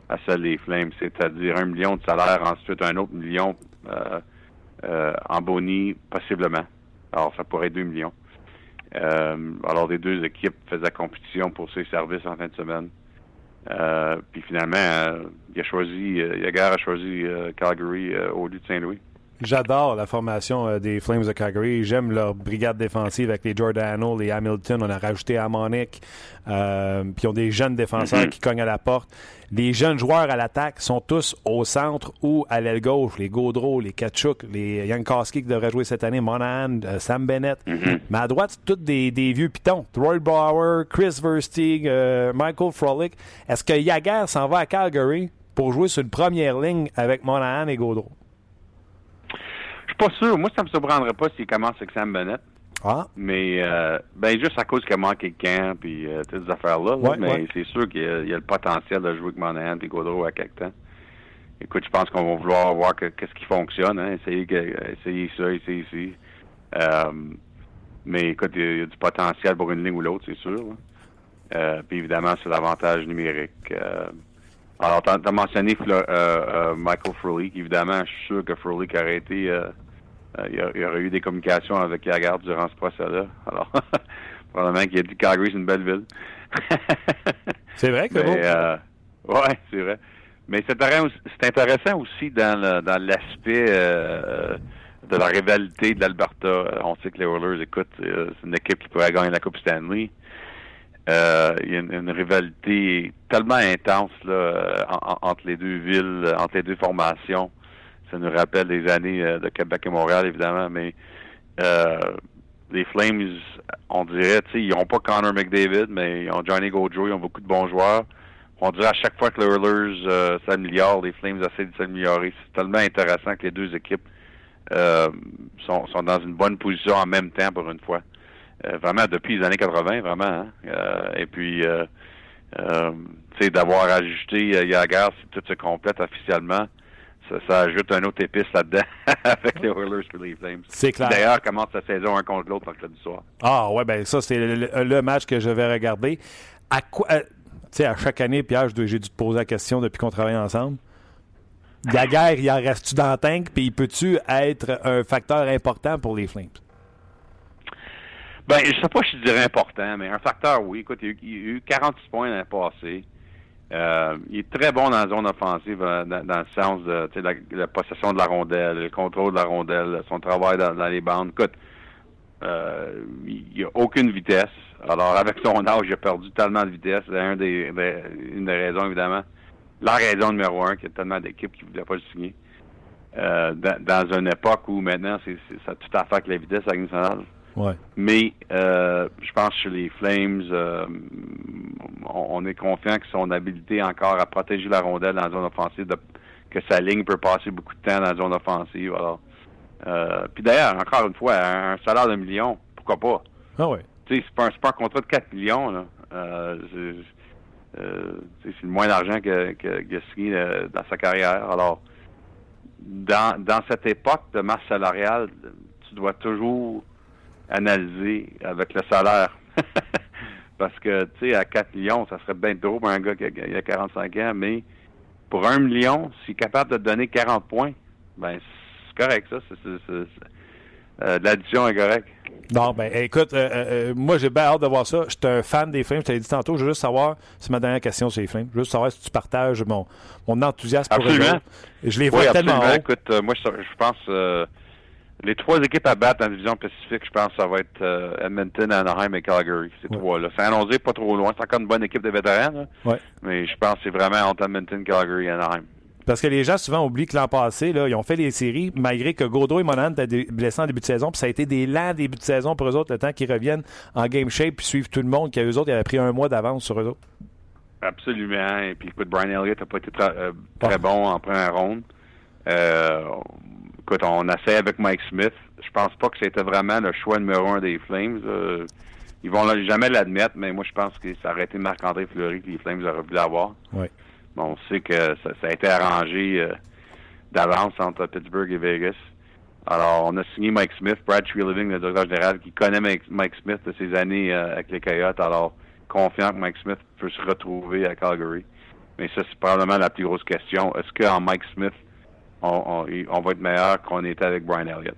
à celle des Flames, c'est-à-dire un million de salaire, ensuite un autre million euh, euh, en boni, possiblement. Alors, ça pourrait être 2 millions. Alors, les deux équipes faisaient compétition pour ces services en fin de semaine. Euh, puis finalement, euh, il a choisi, euh, Yagar a choisi euh, Calgary euh, au lieu de Saint-Louis. J'adore la formation euh, des Flames de Calgary. J'aime leur brigade défensive avec les Giordano, les Hamilton. On a rajouté Amonic. Euh, puis ils ont des jeunes défenseurs qui cognent à la porte. Les jeunes joueurs à l'attaque sont tous au centre ou à l'aile gauche. Les Gaudreau, les Kachuk, les Jankowski qui devraient jouer cette année, Monahan, euh, Sam Bennett. Mhm. Mais à droite, c'est tous des, des vieux pitons. Roy Bauer, Chris Verstig, euh, Michael Frolic. Est-ce que Yager s'en va à Calgary pour jouer sur une première ligne avec Monahan et Gaudreau? Je suis pas sûr. Moi, ça me surprendrait pas s'il commence avec Sam Bennett. Ah, Mais euh, ben juste à cause qu'il manque quelqu'un puis euh, toutes ces affaires-là. là. Ouais, mais ouais. c'est sûr qu'il y, a a le potentiel de jouer avec Monahan et Gaudreau à quelque temps. Écoute, je pense qu'on va vouloir voir que- qu'est-ce qui fonctionne, hein, essayer, que- essayer ça, essayer ici. Euh, mais écoute, il y, a- y a du potentiel pour une ligne ou l'autre, c'est sûr. Euh, puis évidemment, c'est l'avantage numérique. Alors, tu as, mentionné Flo- euh, euh, Michael Frolik. Évidemment, je suis sûr que Frolik aurait été... euh, euh, il, y aurait eu des communications avec Yagar durant ce procès-là. Alors, probablement qu'il a dit que Calgary, c'est une belle ville. c'est vrai que bon. ouais, c'est vrai. Mais c'est intéressant, aussi- dans l'aspect euh, de la rivalité de l'Alberta. On sait que les Oilers, écoute, c'est une équipe qui pourrait gagner la Coupe Stanley. Euh, Il y a une, une rivalité tellement intense là, en- en- entre les deux villes, entre les deux formations. Ça nous rappelle les années euh, de Québec et Montréal, évidemment, mais euh, les Flames, on dirait, ils n'ont pas Connor McDavid, mais ils ont Johnny Gaudreau, ils ont beaucoup de bons joueurs. On dirait à chaque fois que les Oilers euh, s'améliorent, les Flames essaient de s'améliorer. C'est tellement intéressant que les deux équipes euh, sont, sont dans une bonne position en même temps pour une fois. Euh, vraiment depuis les années 80, vraiment. hein. Euh, et puis, euh, tu sais, d'avoir ajouté euh, Yager, si tout se complète officiellement, ça, ça ajoute un autre épice là-dedans avec les Oilers et les Flames. C'est clair. D'ailleurs, commence la saison un contre l'autre mercredi soir. Ah, ouais, ben ça, c'est le, le- match que je vais regarder. À quoi. euh, tu sais, à chaque année, Pierre, j'ai dû te poser la question depuis qu'on travaille ensemble. Daguerre, il en reste-tu dans le tank, puis il peut-tu être un facteur important pour les Flames? Ben, je sais pas si je dirais important, mais un facteur, oui. Écoute, il a eu, il y a eu 46 points l'année passée. Euh, il est très bon dans la zone offensive, euh, dans, dans le sens de la, possession de la rondelle, le contrôle de la rondelle, son travail dans, les bandes. Écoute, euh, il n'y a aucune vitesse. Alors, avec son âge, il a perdu tellement de vitesse. C'est un des, une des raisons, évidemment. La raison numéro un, qu'il y a tellement d'équipes qui ne voulaient pas le signer. Euh, dans, une époque où maintenant, c'est, tout à faire avec la vitesse à. Ouais. Mais euh, je pense que chez les Flames, euh, on, on est confiant que son habilité encore à protéger la rondelle dans la zone offensive, de- que sa ligne peut passer beaucoup de temps dans la zone offensive. Alors, euh, puis d'ailleurs, encore une fois, un, salaire de million, pourquoi pas? Ah, ouais. Tu sais, c'est pas, pas un contrat de 4 millions. Là. Euh, c'est, le moins d'argent que- que- a signé dans sa carrière. Alors, dans, dans cette époque de masse salariale, tu dois toujours analyser avec le salaire. Parce que, tu sais, à 4 millions, ça serait bien trop pour un gars qui a, qui a 45 ans, mais pour 1 million, s'il est capable de te donner 40 points, ben, c'est correct, ça. Euh, l'addition est correcte. Non, ben écoute, euh, euh, euh, moi j'ai bien hâte de voir ça. Je suis un fan des Flames, je t'avais dit tantôt, je veux juste savoir, c'est ma dernière question sur les Flames, je veux juste savoir si tu partages mon, mon enthousiasme pour eux Absolument. Je les vois Oui, tellement haut. Écoute, moi, je, je pense les trois équipes à battre dans la division Pacifique, je pense que ça va être euh, Edmonton, Anaheim et Calgary. Ces Ouais. trois-là. San Jose, pas trop loin. C'est encore une bonne équipe de vétérans. là. Ouais. Mais je pense que c'est vraiment entre Edmonton, Calgary et Anaheim. Parce que les gens souvent oublient que l'an passé, là, ils ont fait les séries, malgré que Gaudreau et Monahan étaient blessés en début de saison, puis ça a été des lents débuts de saison pour eux autres, le temps qu'ils reviennent en game shape puis suivent tout le monde, qu'à eux autres, ils avaient pris un mois d'avance sur eux autres. Absolument. Et puis, écoute, Brian Elliott n'a pas été très, euh, très bon en première ronde. Euh, écoute, on essaie avec Mike Smith. Je pense pas que c'était vraiment le choix numéro un des Flames. Euh, ils vont jamais l'admettre, mais moi, je pense que ça aurait été Marc-André Fleury que les Flames auraient voulu l'avoir. Oui. Bon, on sait que ça, ça a été arrangé euh, d'avance entre Pittsburgh et Vegas. Alors, on a signé Mike Smith, Brad Treliving, le directeur général, qui connaît Mike, Mike Smith de ses années euh, avec les Coyotes. Alors, confiant que Mike Smith peut se retrouver à Calgary. Mais ça, c'est probablement la plus grosse question. Est-ce qu'en Mike Smith, on, on, on va être meilleur qu'on était avec Brian Elliott?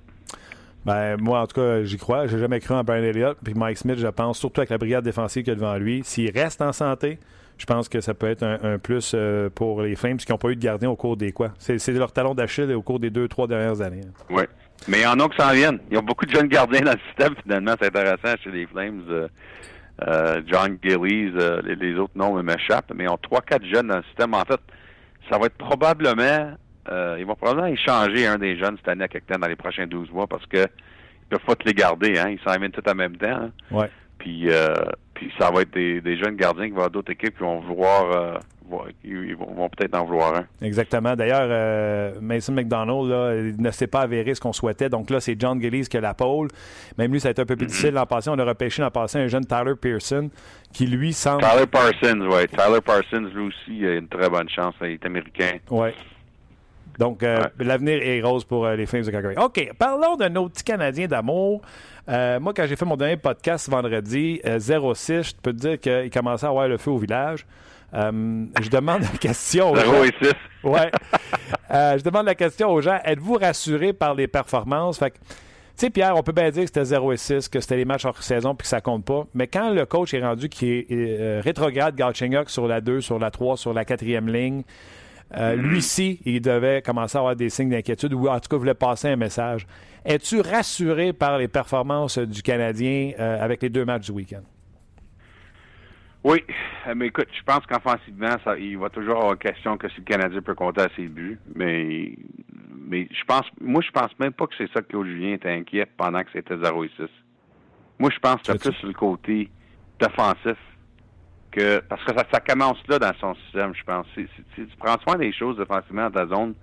Ben, moi, en tout cas, j'y crois. J'ai jamais cru en Brian Elliott. Puis Mike Smith, je pense, surtout avec la brigade défensive qu'il y a devant lui, s'il reste en santé, je pense que ça peut être un, un plus euh, pour les Flames qui n'ont pas eu de gardien au cours des quoi? C'est leur talon d'Achille au cours des deux, trois dernières années. Oui. Mais il y en a qui s'en viennent. Il y a beaucoup de jeunes gardiens dans le système, finalement. C'est intéressant chez les Flames. Euh, euh, John Gillies, les, les, autres noms m'échappent, mais ils ont trois, quatre jeunes dans le système. En fait, ça va être probablement euh, ils vont probablement échanger un des jeunes cette année à quelque dans les prochains 12 mois parce que ils peuvent pas te les garder, hein. Ils s'en viennent tout en même temps. Hein. Ouais. Puis, euh, puis ça va être des, des, jeunes gardiens qui vont avoir d'autres équipes qui vont vouloir euh, ils vont, vont peut-être en vouloir un. Exactement. D'ailleurs, euh, Mason McDonald là, il ne s'est pas avéré ce qu'on souhaitait. Donc là, c'est John Gillies qui a la pole. Même lui, ça a été un peu plus difficile l'an passé. On a repêché l'an passé un jeune Tyler Pearson qui, lui, semble... Tyler Parsons, oui. Tyler Parsons, lui aussi, a une très bonne chance. Il est américain. Oui. Donc, euh, ouais. l'avenir est rose pour euh, les Flames de Calgary. OK, parlons d'un autre petit Canadien d'amour. Euh, moi, quand j'ai fait mon dernier podcast vendredi, 06, je peux te dire qu'il commençait à avoir le feu au village. je demande la question aux 0 gens. et 6. Ouais. je demande la question aux gens. Êtes-vous rassurés par les performances? Fait que, tu sais, Pierre, on peut bien dire que c'était 0 et 6, que c'était les matchs hors saison puis que ça compte pas. Mais quand le coach est rendu qui est euh, rétrograde Galchenyuk sur la 2, sur la 3, sur la quatrième ligne, euh, lui-ci, il devait commencer à avoir des signes d'inquiétude ou en tout cas voulait passer un message. Es-tu rassuré par les performances du Canadien euh, avec les deux matchs du week-end? Oui, mais écoute, je pense qu'offensivement, ça, il va toujours avoir question que si le Canadien peut compter à ses buts, mais mais je pense, moi je pense même pas que c'est ça que Julien était inquiet pendant que c'était 0 et 6. Moi je pense que c'est plus sur le côté défensif que parce que ça, ça, commence là dans son système, je pense. Si, si, tu prends soin des choses défensivement dans ta zone,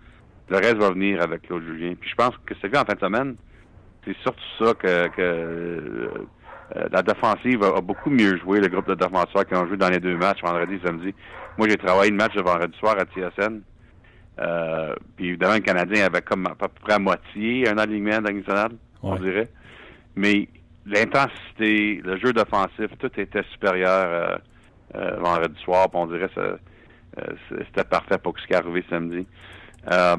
le reste va venir avec Claude Julien. Puis je pense que c'est vu en fin de semaine, c'est surtout ça que, que euh, la défensive a, a, beaucoup mieux joué, le groupe de défenseurs qui ont joué dans les deux matchs, vendredi et samedi. Moi, j'ai travaillé le match de vendredi soir à TSN. Euh, puis évidemment, le Canadien avait comme à peu près à moitié un alignement national, on Ouais. dirait. Mais l'intensité, le jeu défensif, tout était supérieur euh, euh, vendredi soir. Puis on dirait que euh, c'était parfait pour ce qui est arrivé samedi. Euh,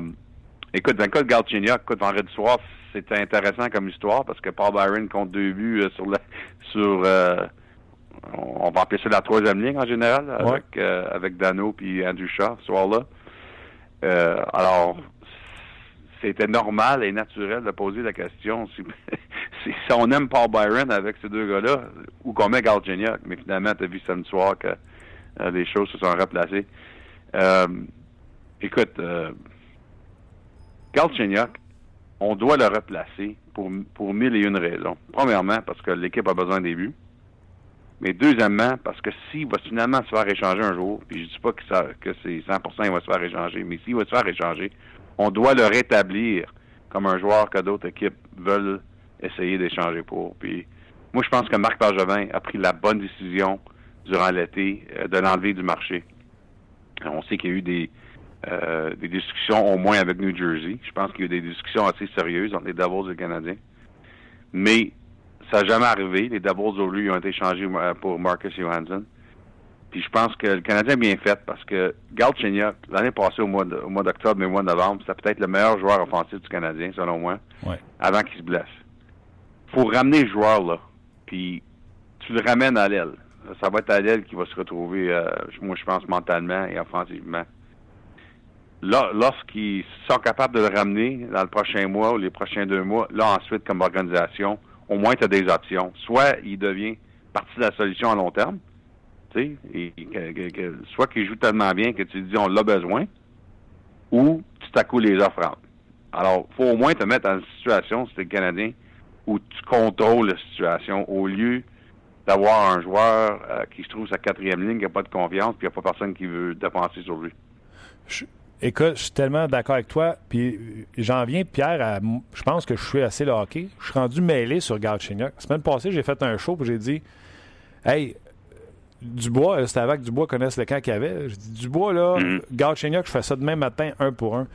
écoute, dans le cas de Galchenyuk, écoute, vendredi soir, c'était intéressant comme histoire parce que Paul Byron compte deux buts euh, sur la sur euh, on va appeler ça la troisième ligne en général avec euh, avec Dano puis Andrew Shaw ce soir-là. Euh, alors c'était normal et naturel de poser la question si, on aime Paul Byron avec ces deux gars-là ou qu'on met Galchenyuk, mais finalement tu as vu samedi soir que euh, les choses se sont replacées. Euh, écoute, euh, Galchenyuk, on doit le replacer pour, pour mille et une raisons. Premièrement, parce que l'équipe a besoin des buts. Mais deuxièmement, parce que s'il va finalement se faire échanger un jour, puis je dis pas que, que c'est 100% il va se faire échanger, mais s'il va se faire échanger, on doit le rétablir comme un joueur que d'autres équipes veulent essayer d'échanger pour. Puis moi, je pense que Marc Bergevin a pris la bonne décision durant l'été euh, de l'enlever du marché. On sait qu'il y a eu des, euh, des discussions au moins avec New Jersey. Je pense qu'il y a eu des discussions assez sérieuses entre les Devils et le Canadien. Mais ça n'a jamais arrivé. Les Devils, au lieu, ont été changés pour Marcus Johansson. Puis je pense que le Canadien a bien fait parce que Galchenyuk, l'année passée au mois d'octobre et au mois de novembre, c'était peut-être le meilleur joueur offensif du Canadien, selon moi, Ouais. avant qu'il se blesse. faut ramener le joueur là. Puis tu le ramènes à l'aile. Ça va être à l'aile qui va se retrouver, euh, moi je pense, mentalement et offensivement. Là, lorsqu'ils sont capables de le ramener dans le prochain mois ou les prochains deux mois, là ensuite, comme organisation, au moins tu as des options. Soit il devient partie de la solution à long terme, et, que- soit qu'il joue tellement bien que tu dis on l'a besoin, ou à coup les rentrent. Alors, faut au moins te mettre dans une situation, si t'es le Canadien, où tu contrôles la situation au lieu d'avoir un joueur euh, qui se trouve sa quatrième ligne, qui n'a pas de confiance, puis il n'y a pas personne qui veut dépenser sur lui. écoute, je suis tellement d'accord avec toi. Puis j'en viens, Pierre, à, je pense que je suis assez hockey. Je suis rendu mêlé sur Galchenyuk. La semaine passée, j'ai fait un show où j'ai dit Hey, Dubois, c'était avant que Dubois connaisse le camp qu'il avait. Je dis Dubois, là, mm je fais ça demain matin, un pour un.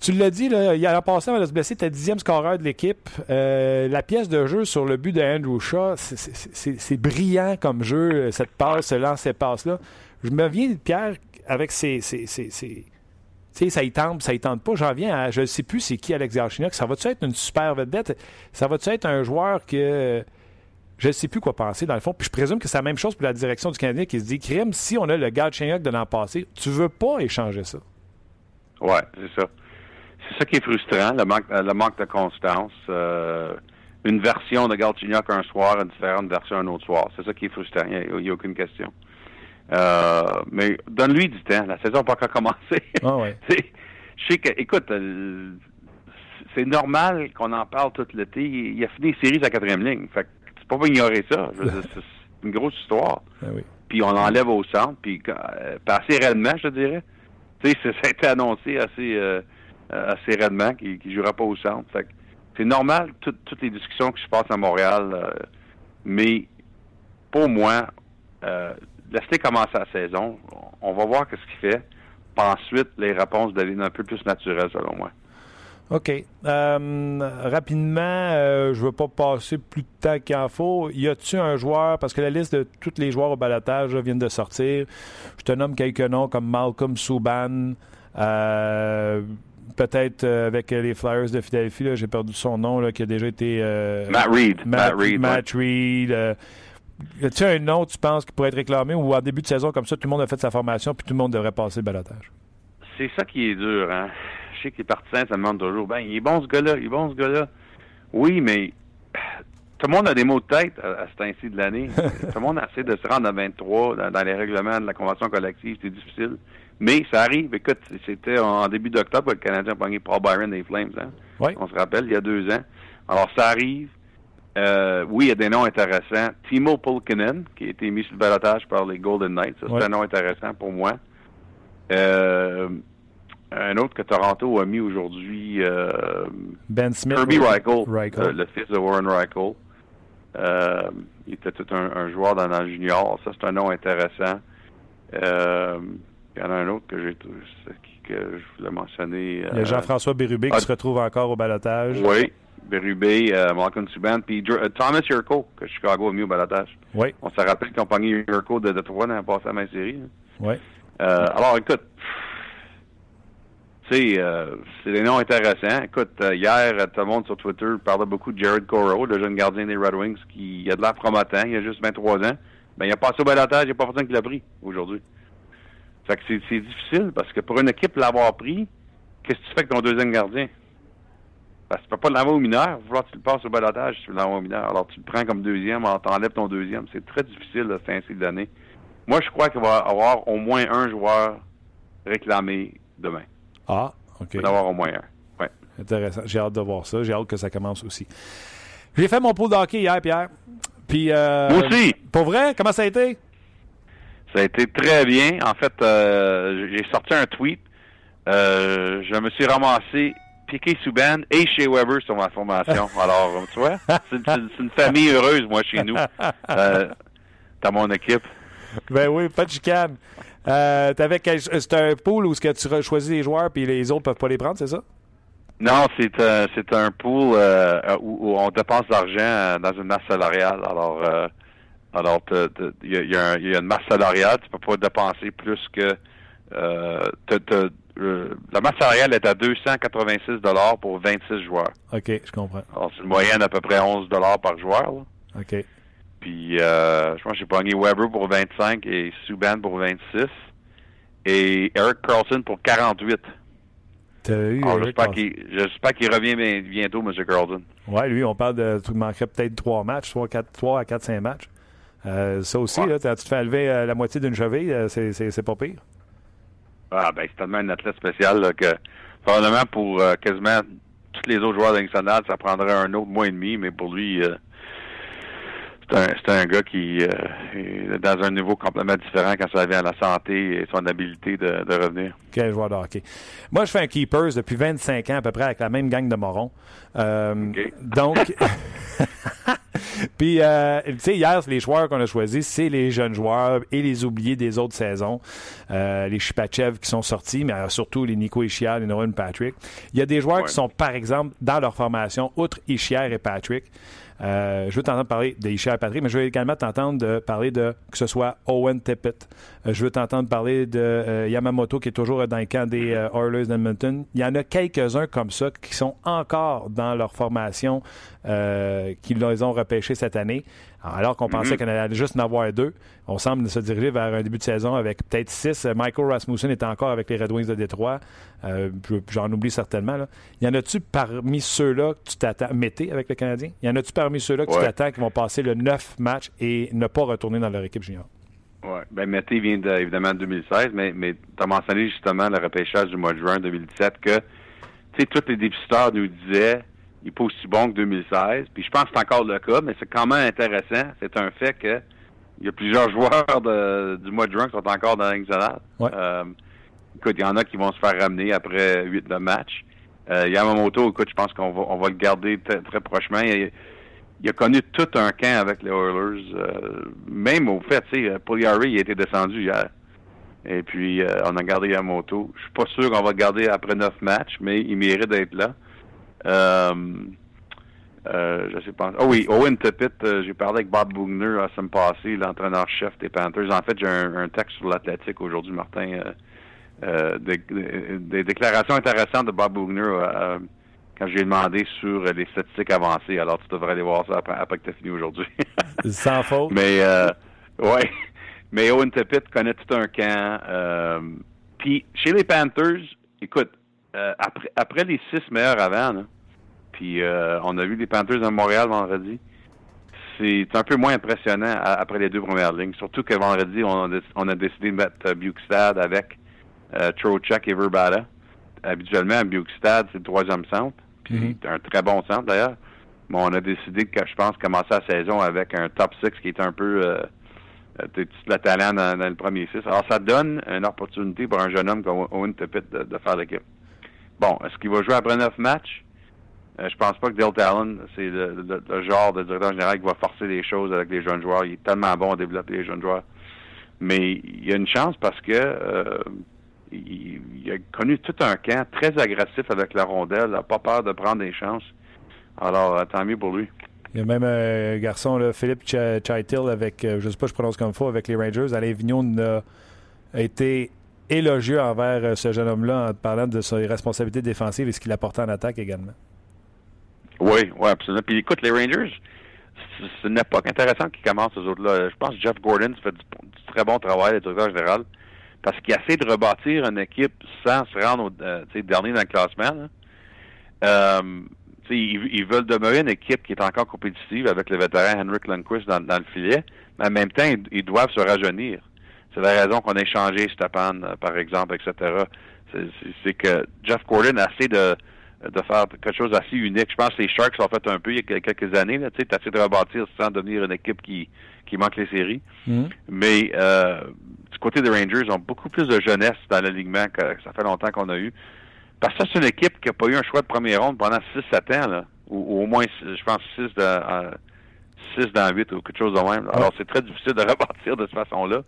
Tu l'as dit, là, il a passé avant de se blesser, tu dixième scoreur de l'équipe. Euh, la pièce de jeu sur le but de Andrew Shaw, c'est brillant comme jeu, cette passe, ce lancer passe-là. Je me viens, Pierre, avec ces tu sais, ça y tente, ça y tente pas. J'en viens à. Je ne sais plus c'est qui Alex Galchenyuk. Ça va-tu être une super vedette? Ça va-tu être un joueur que. Je ne sais plus quoi penser, dans le fond. Puis je présume que c'est la même chose pour la direction du Canadien qui se dit Crime, si on a le Galchenyuk de l'an passé, tu veux pas échanger ça. Ouais, c'est ça c'est ça qui est frustrant, le manque, le manque de constance. Euh, une version de Galchenyuk un soir, une différente version un autre soir. C'est ça qui est frustrant. Il n'y a, aucune question. Euh, mais donne-lui du temps. La saison n'a pas encore commencé. Ah ouais. Je sais que, écoute, euh, c'est normal qu'on en parle tout l'été. Il a fini les séries à la quatrième ligne. Fait c'est pas ignorer ça. C'est une grosse histoire. Ah oui. Puis on l'enlève au centre, puis, assez réellement, je te dirais. Tu sais, ça a été annoncé assez euh, assez raidement, qui ne jouera pas au centre. c'est normal, toutes les discussions qui se passent à Montréal, euh, mais pour moi, euh, laissez commencer la saison. On va voir ce qu'il fait. Puis ensuite, les réponses deviennent un peu plus naturelles, selon moi. OK. rapidement, je ne veux pas passer plus de temps qu'il en faut. Y a-tu un joueur, parce que la liste de tous les joueurs au balotage vient de sortir. Je te nomme quelques noms comme Malcolm Souban, peut-être euh, avec les Flyers de Philadelphie, j'ai perdu son nom, là, qui a déjà été. Euh, Matt Reed. Matt, Reed. Matt Reed. Euh, y a-t-il un nom, tu penses, qui pourrait être réclamé? Ou en début de saison comme ça, tout le monde a fait sa formation puis tout le monde devrait passer le balotage? C'est ça qui est dur, hein. Je sais que les partisans, ça demande toujours, ben, il est bon ce gars-là, il est bon ce gars-là. Oui, mais tout le monde a des mots de tête à, ce temps-ci de l'année. tout le monde essaie de se rendre à 23 dans, les règlements de la convention collective, c'est difficile. Mais ça arrive. Écoute, c'était en début d'octobre que le Canadien a pogné Paul Byron des Flames. Hein? Oui. On se rappelle, il y a deux ans. Alors, ça arrive. Euh, oui, il y a des noms intéressants. Timo Pulkinen, qui a été mis sur le balotage par les Golden Knights. C'est un nom intéressant pour moi. Euh, un autre que Toronto a mis aujourd'hui. Euh, ben Smith. Kirby Reichel, le fils de Warren Reichel. il était tout un, joueur dans le junior. Ça, c'est un nom intéressant. Il y en a un autre que j'ai que je voulais mentionner. Il y a euh, Jean-François Bérubé qui ah, se retrouve encore au balotage. Oui, Bérubé, euh, Malcolm Subban, puis euh, Thomas Yurko, que Chicago a mis au balotage. Oui. On se rappelle ont pogné Yurko de Detroit dans la passée à ma série. Hein. Oui. Euh, alors, écoute, tu sais, c'est des noms intéressants. Écoute, hier, tout le monde sur Twitter parlait beaucoup de Jared Coro, le jeune gardien des Red Wings, qui a de l'air promettant, il a juste 23 ans. Ben, il a passé au balotage, il n'y a pas personne qui l'a pris aujourd'hui. Fait que c'est difficile parce que pour une équipe l'avoir pris, qu'est-ce que tu fais avec ton deuxième gardien? Parce que tu peux pas l'avoir au mineur. Vouloir tu le passes au balotage si tu l'avoir au mineur. Alors tu le prends comme deuxième, alors t'enlèves ton deuxième. C'est très difficile de ainsi d'année. Moi, je crois qu'il va y avoir au moins un joueur réclamé demain. Ah, OK. Il avoir au moins un. Ouais. Intéressant. J'ai hâte de voir ça. J'ai hâte que ça commence aussi. J'ai fait mon pool d'hockey hier, Pierre. Puis, euh, Moi aussi. Pour vrai, comment ça a été? Ça a été très bien. En fait, euh, j'ai sorti un tweet. Euh, je me suis ramassé Piqué Souban et chez Weber sur ma formation. Alors, tu vois, c'est une, famille heureuse, moi, chez nous. Euh, T'as mon équipe. Ben oui, pas de chicane. Euh, c'est un pool où ce que tu choisis les joueurs puis les autres peuvent pas les prendre, c'est ça? Non, c'est un, c'est un pool où, on dépense de l'argent dans une masse salariale. Alors, alors, il y, a une masse salariale, tu peux pas dépenser plus que... Euh, la masse salariale est à 286 dollars pour 26 joueurs. OK, je comprends. Alors, c'est une moyenne d'à peu près 11 dollars par joueur. Là. OK. Puis, euh, je pense que j'ai pogné Weber pour 25 et Subban pour 26 et Eric Carlson pour 48. J'espère qu'il revient bientôt, M. Carlson. Oui, lui, on parle de. Il manquerait peut-être trois matchs, soit 3 à 4-5 matchs. Euh, ça aussi, là, tu te fais enlever euh, la moitié d'une cheville, euh, c'est pas pire? Ah, ben, c'est tellement un athlète spécial que probablement pour quasiment tous les autres joueurs nationales, ça prendrait un autre mois et demi, mais pour lui, c'est un, gars qui euh, est dans un niveau complètement différent quand ça vient à la santé et son habilité de, revenir. Quel joueur de hockey. Moi, je fais un Keepers depuis 25 ans à peu près avec la même gang de morons. Euh, donc, puis, euh, tu sais, hier, les joueurs qu'on a choisis, c'est les jeunes joueurs et les oubliés des autres saisons. les Shipachev qui sont sortis, mais surtout les Nico Ishiar et Nolan Patrick. Il y a des joueurs qui sont, par exemple, dans leur formation, outre Ishiar et Patrick, euh, je veux t'entendre parler d'Isha Patrick, mais je veux également t'entendre parler de que ce soit Owen Tippett. Euh, je veux t'entendre parler de euh, Yamamoto qui est toujours dans le camp des Oilers d'Edmonton. Il y en a quelques-uns comme ça qui sont encore dans leur formation, qui les ont repêchés cette année. Alors qu'on pensait mhm. qu'on allait juste en avoir deux, on semble se diriger vers un début de saison avec peut-être six. Michael Rasmussen est encore avec les Red Wings de Détroit. Euh, j'en oublie certainement. Là. Y en a-tu parmi ceux-là que tu t'attends, Mété avec le Canadien, y en a-tu parmi ceux-là que tu t'attends qui vont passer le neuf match et ne pas retourner dans leur équipe junior? Oui, ben Mété vient évidemment de 2016, mais, mais tu as mentionné justement le repêchage du mois de juin 2017 que, tu sais, tous les dépisteurs nous disaient il n'est pas aussi bon que 2016. Puis je pense que c'est encore le cas, mais c'est quand même intéressant. C'est un fait que il y a plusieurs joueurs du mois de juin qui sont encore dans la euh, écoute, il y en a qui vont se faire ramener après 8 de match. Euh, Yamamoto, écoute, je pense qu'on va, on va le garder très prochainement. Il, a connu tout un camp avec les Oilers. Euh, même au fait, tu sais, il a été descendu hier. Et puis, on a gardé Yamamoto. Je suis pas sûr qu'on va le garder après 9 matchs, mais il mérite d'être là. Euh, euh, je sais pas. Oh oui, Owen Tippett, euh, j'ai parlé avec Bob Bugner la semaine passée, l'entraîneur-chef des Panthers. En fait, j'ai un, texte sur l'athlétique aujourd'hui, Martin. des, déclarations intéressantes de Bob Bugner quand j'ai demandé sur les statistiques avancées. Alors, tu devrais aller voir ça après, que tu as fini aujourd'hui. Sans faute. Mais, ouais. Mais Owen Tippett connaît tout un camp. Puis, chez les Panthers, écoute, euh, après, après les six meilleurs avant, puis euh, on a vu les Panthers de Montréal vendredi. C'est un peu moins impressionnant après les deux premières lignes. Surtout que vendredi, on a, on a décidé de mettre euh, Bukestad avec euh, Trocheck et Verbata. Habituellement, Bukestad, c'est le troisième centre. Puis c'est mm-hmm. un très bon centre d'ailleurs. Mais on a décidé que je pense commencer la saison avec un top 6 qui est un peu euh, le talent dans, le premier 6. Alors ça donne une opportunité pour un jeune homme comme Owen Tippett de, de faire l'équipe. Bon, est-ce qu'il va jouer après neuf matchs? Euh, je pense pas que Dale Talon, c'est le, genre de directeur général qui va forcer les choses avec les jeunes joueurs. Il est tellement bon à développer les jeunes joueurs. Mais il y a une chance parce que euh, il, a connu tout un camp très agressif avec la rondelle, il n'a pas peur de prendre des chances. Alors, euh, tant mieux pour lui. Il y a même un garçon, là, Philippe Chaitil, avec, je ne sais pas, je prononce comme il faut, avec les Rangers. Alain Vignon a été élogieux envers euh, ce jeune homme-là en parlant de ses responsabilités défensives et ce qu'il apportait en attaque également. Oui, oui, absolument. Puis écoute, les Rangers, c'est une époque intéressante qui commence, ces autres-là. Je pense que Jeff Gordon fait du, très bon travail, le directeur général, parce qu'il essaie de rebâtir une équipe sans se rendre au euh, dernier dans le classement. Euh, ils, veulent demeurer une équipe qui est encore compétitive avec le vétéran Henrik Lundqvist dans, le filet, mais en même temps, ils doivent se rajeunir. C'est la raison qu'on a échangé Stepan, euh, par exemple, etc. C'est que Jeff Gordon a essayé de, de faire quelque chose d'assez unique. Je pense que les Sharks l'ont fait un peu il y a quelques années. Tu sais, essayé de rebâtir sans devenir une équipe qui, qui manque les séries. Mm-hmm. Mais euh, du côté des Rangers, ils ont beaucoup plus de jeunesse dans l'alignement que ça fait longtemps qu'on a eu. Parce que c'est une équipe qui n'a pas eu un choix de première ronde pendant 6-7 ans, là. Ou, au moins, je pense, 6 de, 6 dans 8 ou quelque chose de même. Alors, c'est très difficile de rebâtir de cette façon-là.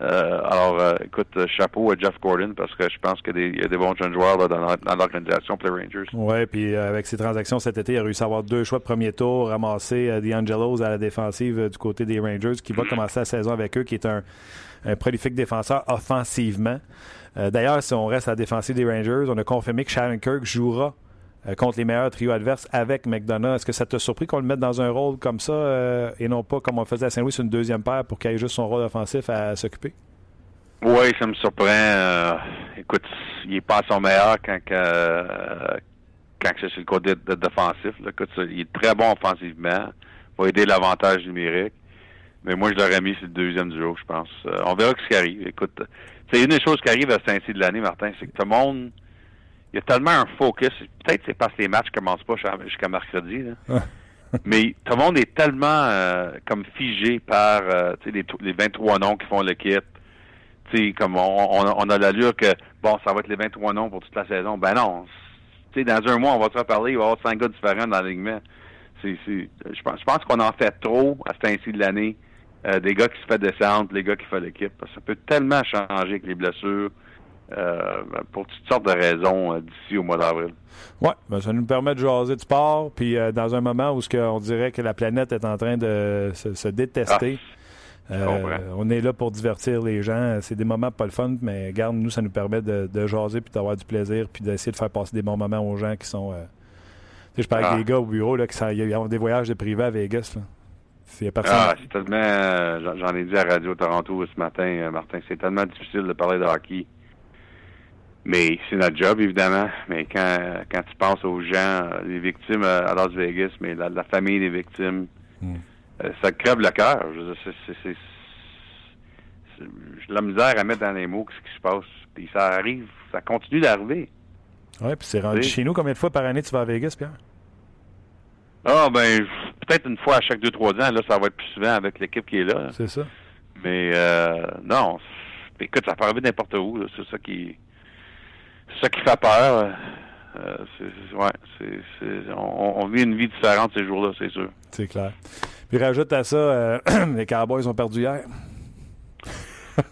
Euh, alors, euh, écoute, chapeau à Jeff Gordon parce que je pense qu'il y, a des bons jeunes joueurs dans, l'organisation pour les Rangers. Oui, puis euh, avec ses transactions cet été, il a réussi à avoir deux choix de premier tour, ramasser D'Angelos à la défensive du côté des Rangers, qui va commencer la saison avec eux, qui est un, prolifique défenseur offensivement. D'ailleurs, si on reste à la défensive des Rangers, on a confirmé que Sharon Kirk jouera euh, contre les meilleurs trios adverses avec McDonough. Est-ce que ça t'a surpris qu'on le mette dans un rôle comme ça euh, et non pas comme on faisait à Saint-Louis une deuxième paire pour qu'il ait juste son rôle offensif à, s'occuper? Oui, ça me surprend. Euh, écoute, il est pas à son meilleur quand, quand c'est sur le côté défensif. Écoute, il est très bon offensivement. Va aider l'avantage numérique. Mais moi, je l'aurais mis sur le deuxième du jour, je pense. on verra ce qui arrive. Écoute, c'est une des choses qui arrive à Saint-Cy de l'année, Martin, c'est que tout le monde il y a tellement un focus. Peut-être c'est parce que les matchs commencent pas jusqu'à mercredi. Mais tout le monde est tellement euh, comme figé par euh, les, les 23 noms qui font l'équipe. Comme on, on, on a l'allure que bon, ça va être les 23 noms pour toute la saison. Ben non. Dans un mois, on va se reparler, il va y avoir cinq gars différents dans l'alignement. Je pense, pense qu'on en fait trop à ce temps-ci de l'année. Euh, des gars qui se fait descendre, les gars qui font l'équipe. Ça peut tellement changer avec les blessures. Euh, pour toutes sortes de raisons euh, d'ici au mois d'avril. Oui, ben, ça nous permet de jaser de sport, puis euh, dans un moment où ce on dirait que la planète est en train de se, se détester. comprends. on est là pour divertir les gens. C'est des moments pas le fun, mais garde, nous, ça nous permet de, de jaser puis d'avoir du plaisir puis d'essayer de faire passer des bons moments aux gens qui sont. Tu sais, je parle Ah. avec des gars au bureau là, qui sont- ils ont des voyages de privé à Vegas. Là. Ah, c'est tellement. j'en- ai dit à Radio Toronto ce matin, Martin, c'est tellement difficile de parler de hockey. Mais c'est notre job, évidemment. Mais quand, quand tu penses aux gens, euh, les victimes euh, à Las Vegas, mais la, la famille des victimes, Mm. euh, ça crève le cœur. Je veux dire, c'est- de la misère à mettre dans les mots ce qui se passe. Puis ça arrive, ça continue d'arriver. Ouais, puis c'est rendu Oui. chez nous. Combien de fois par année tu vas à Vegas, Pierre? Ah, ben, peut-être une fois à chaque deux, trois ans. Là, ça va être plus souvent avec l'équipe qui est là. C'est ça. Mais euh, non, écoute, ça peut arriver n'importe où. là. C'est ça qui, c'est ça qui fait peur. Euh, c'est, ouais, c'est, c'est- on, on vit une vie différente ces jours-là, c'est sûr. C'est clair. Puis rajoute à ça, euh, les Cowboys ont perdu hier.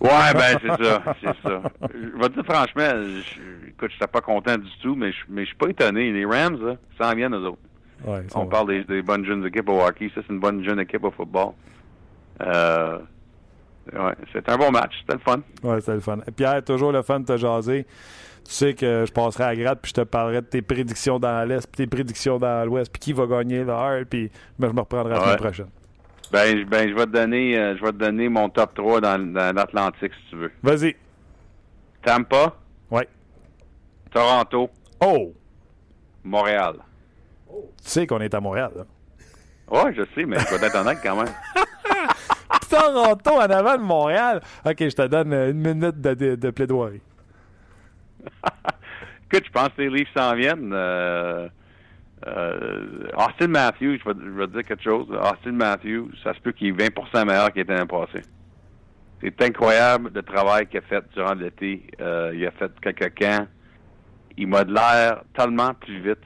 Ouais, ben c'est ça, c'est ça. Je vais te dire franchement, je, écoute, je pas content du tout, mais je, mais je suis pas étonné. Les Rams, là, ça en viennent aux autres. Ouais, On parle des, des bonnes jeunes équipes au hockey, ça c'est une bonne jeune équipe au football. Euh, ouais, c'est un bon match, c'était le fun. Ouais, c'était le fun. Pierre, toujours le fun de te jaser. Tu sais que je passerai à gratte puis je te parlerai de tes prédictions dans l'Est puis tes prédictions dans l'Ouest puis qui va gagner le Heart puis ben, je me reprendrai la Ouais. semaine prochaine. Ben, je- ben, je vais te donner, euh, je vais te donner mon top 3 dans, dans l'Atlantique si tu veux. Vas-y. Tampa, Ouais. Toronto, Oh! Montréal. Tu sais qu'on est à Montréal, là. Ouais, je sais, mais je vais être honnête quand même. Toronto en avant de Montréal. OK, je te donne une minute de, de- de plaidoirie. Écoute, je pense que les Leafs s'en viennent. Euh, euh, Austin Matthews, je vais, te dire quelque chose. Austin Matthews, ça se peut qu'il est 20% meilleur qu'il était l'année passée. C'est incroyable le travail qu'il a fait durant l'été. Euh, il a fait quelques camps. Il m'a de l'air tellement plus vite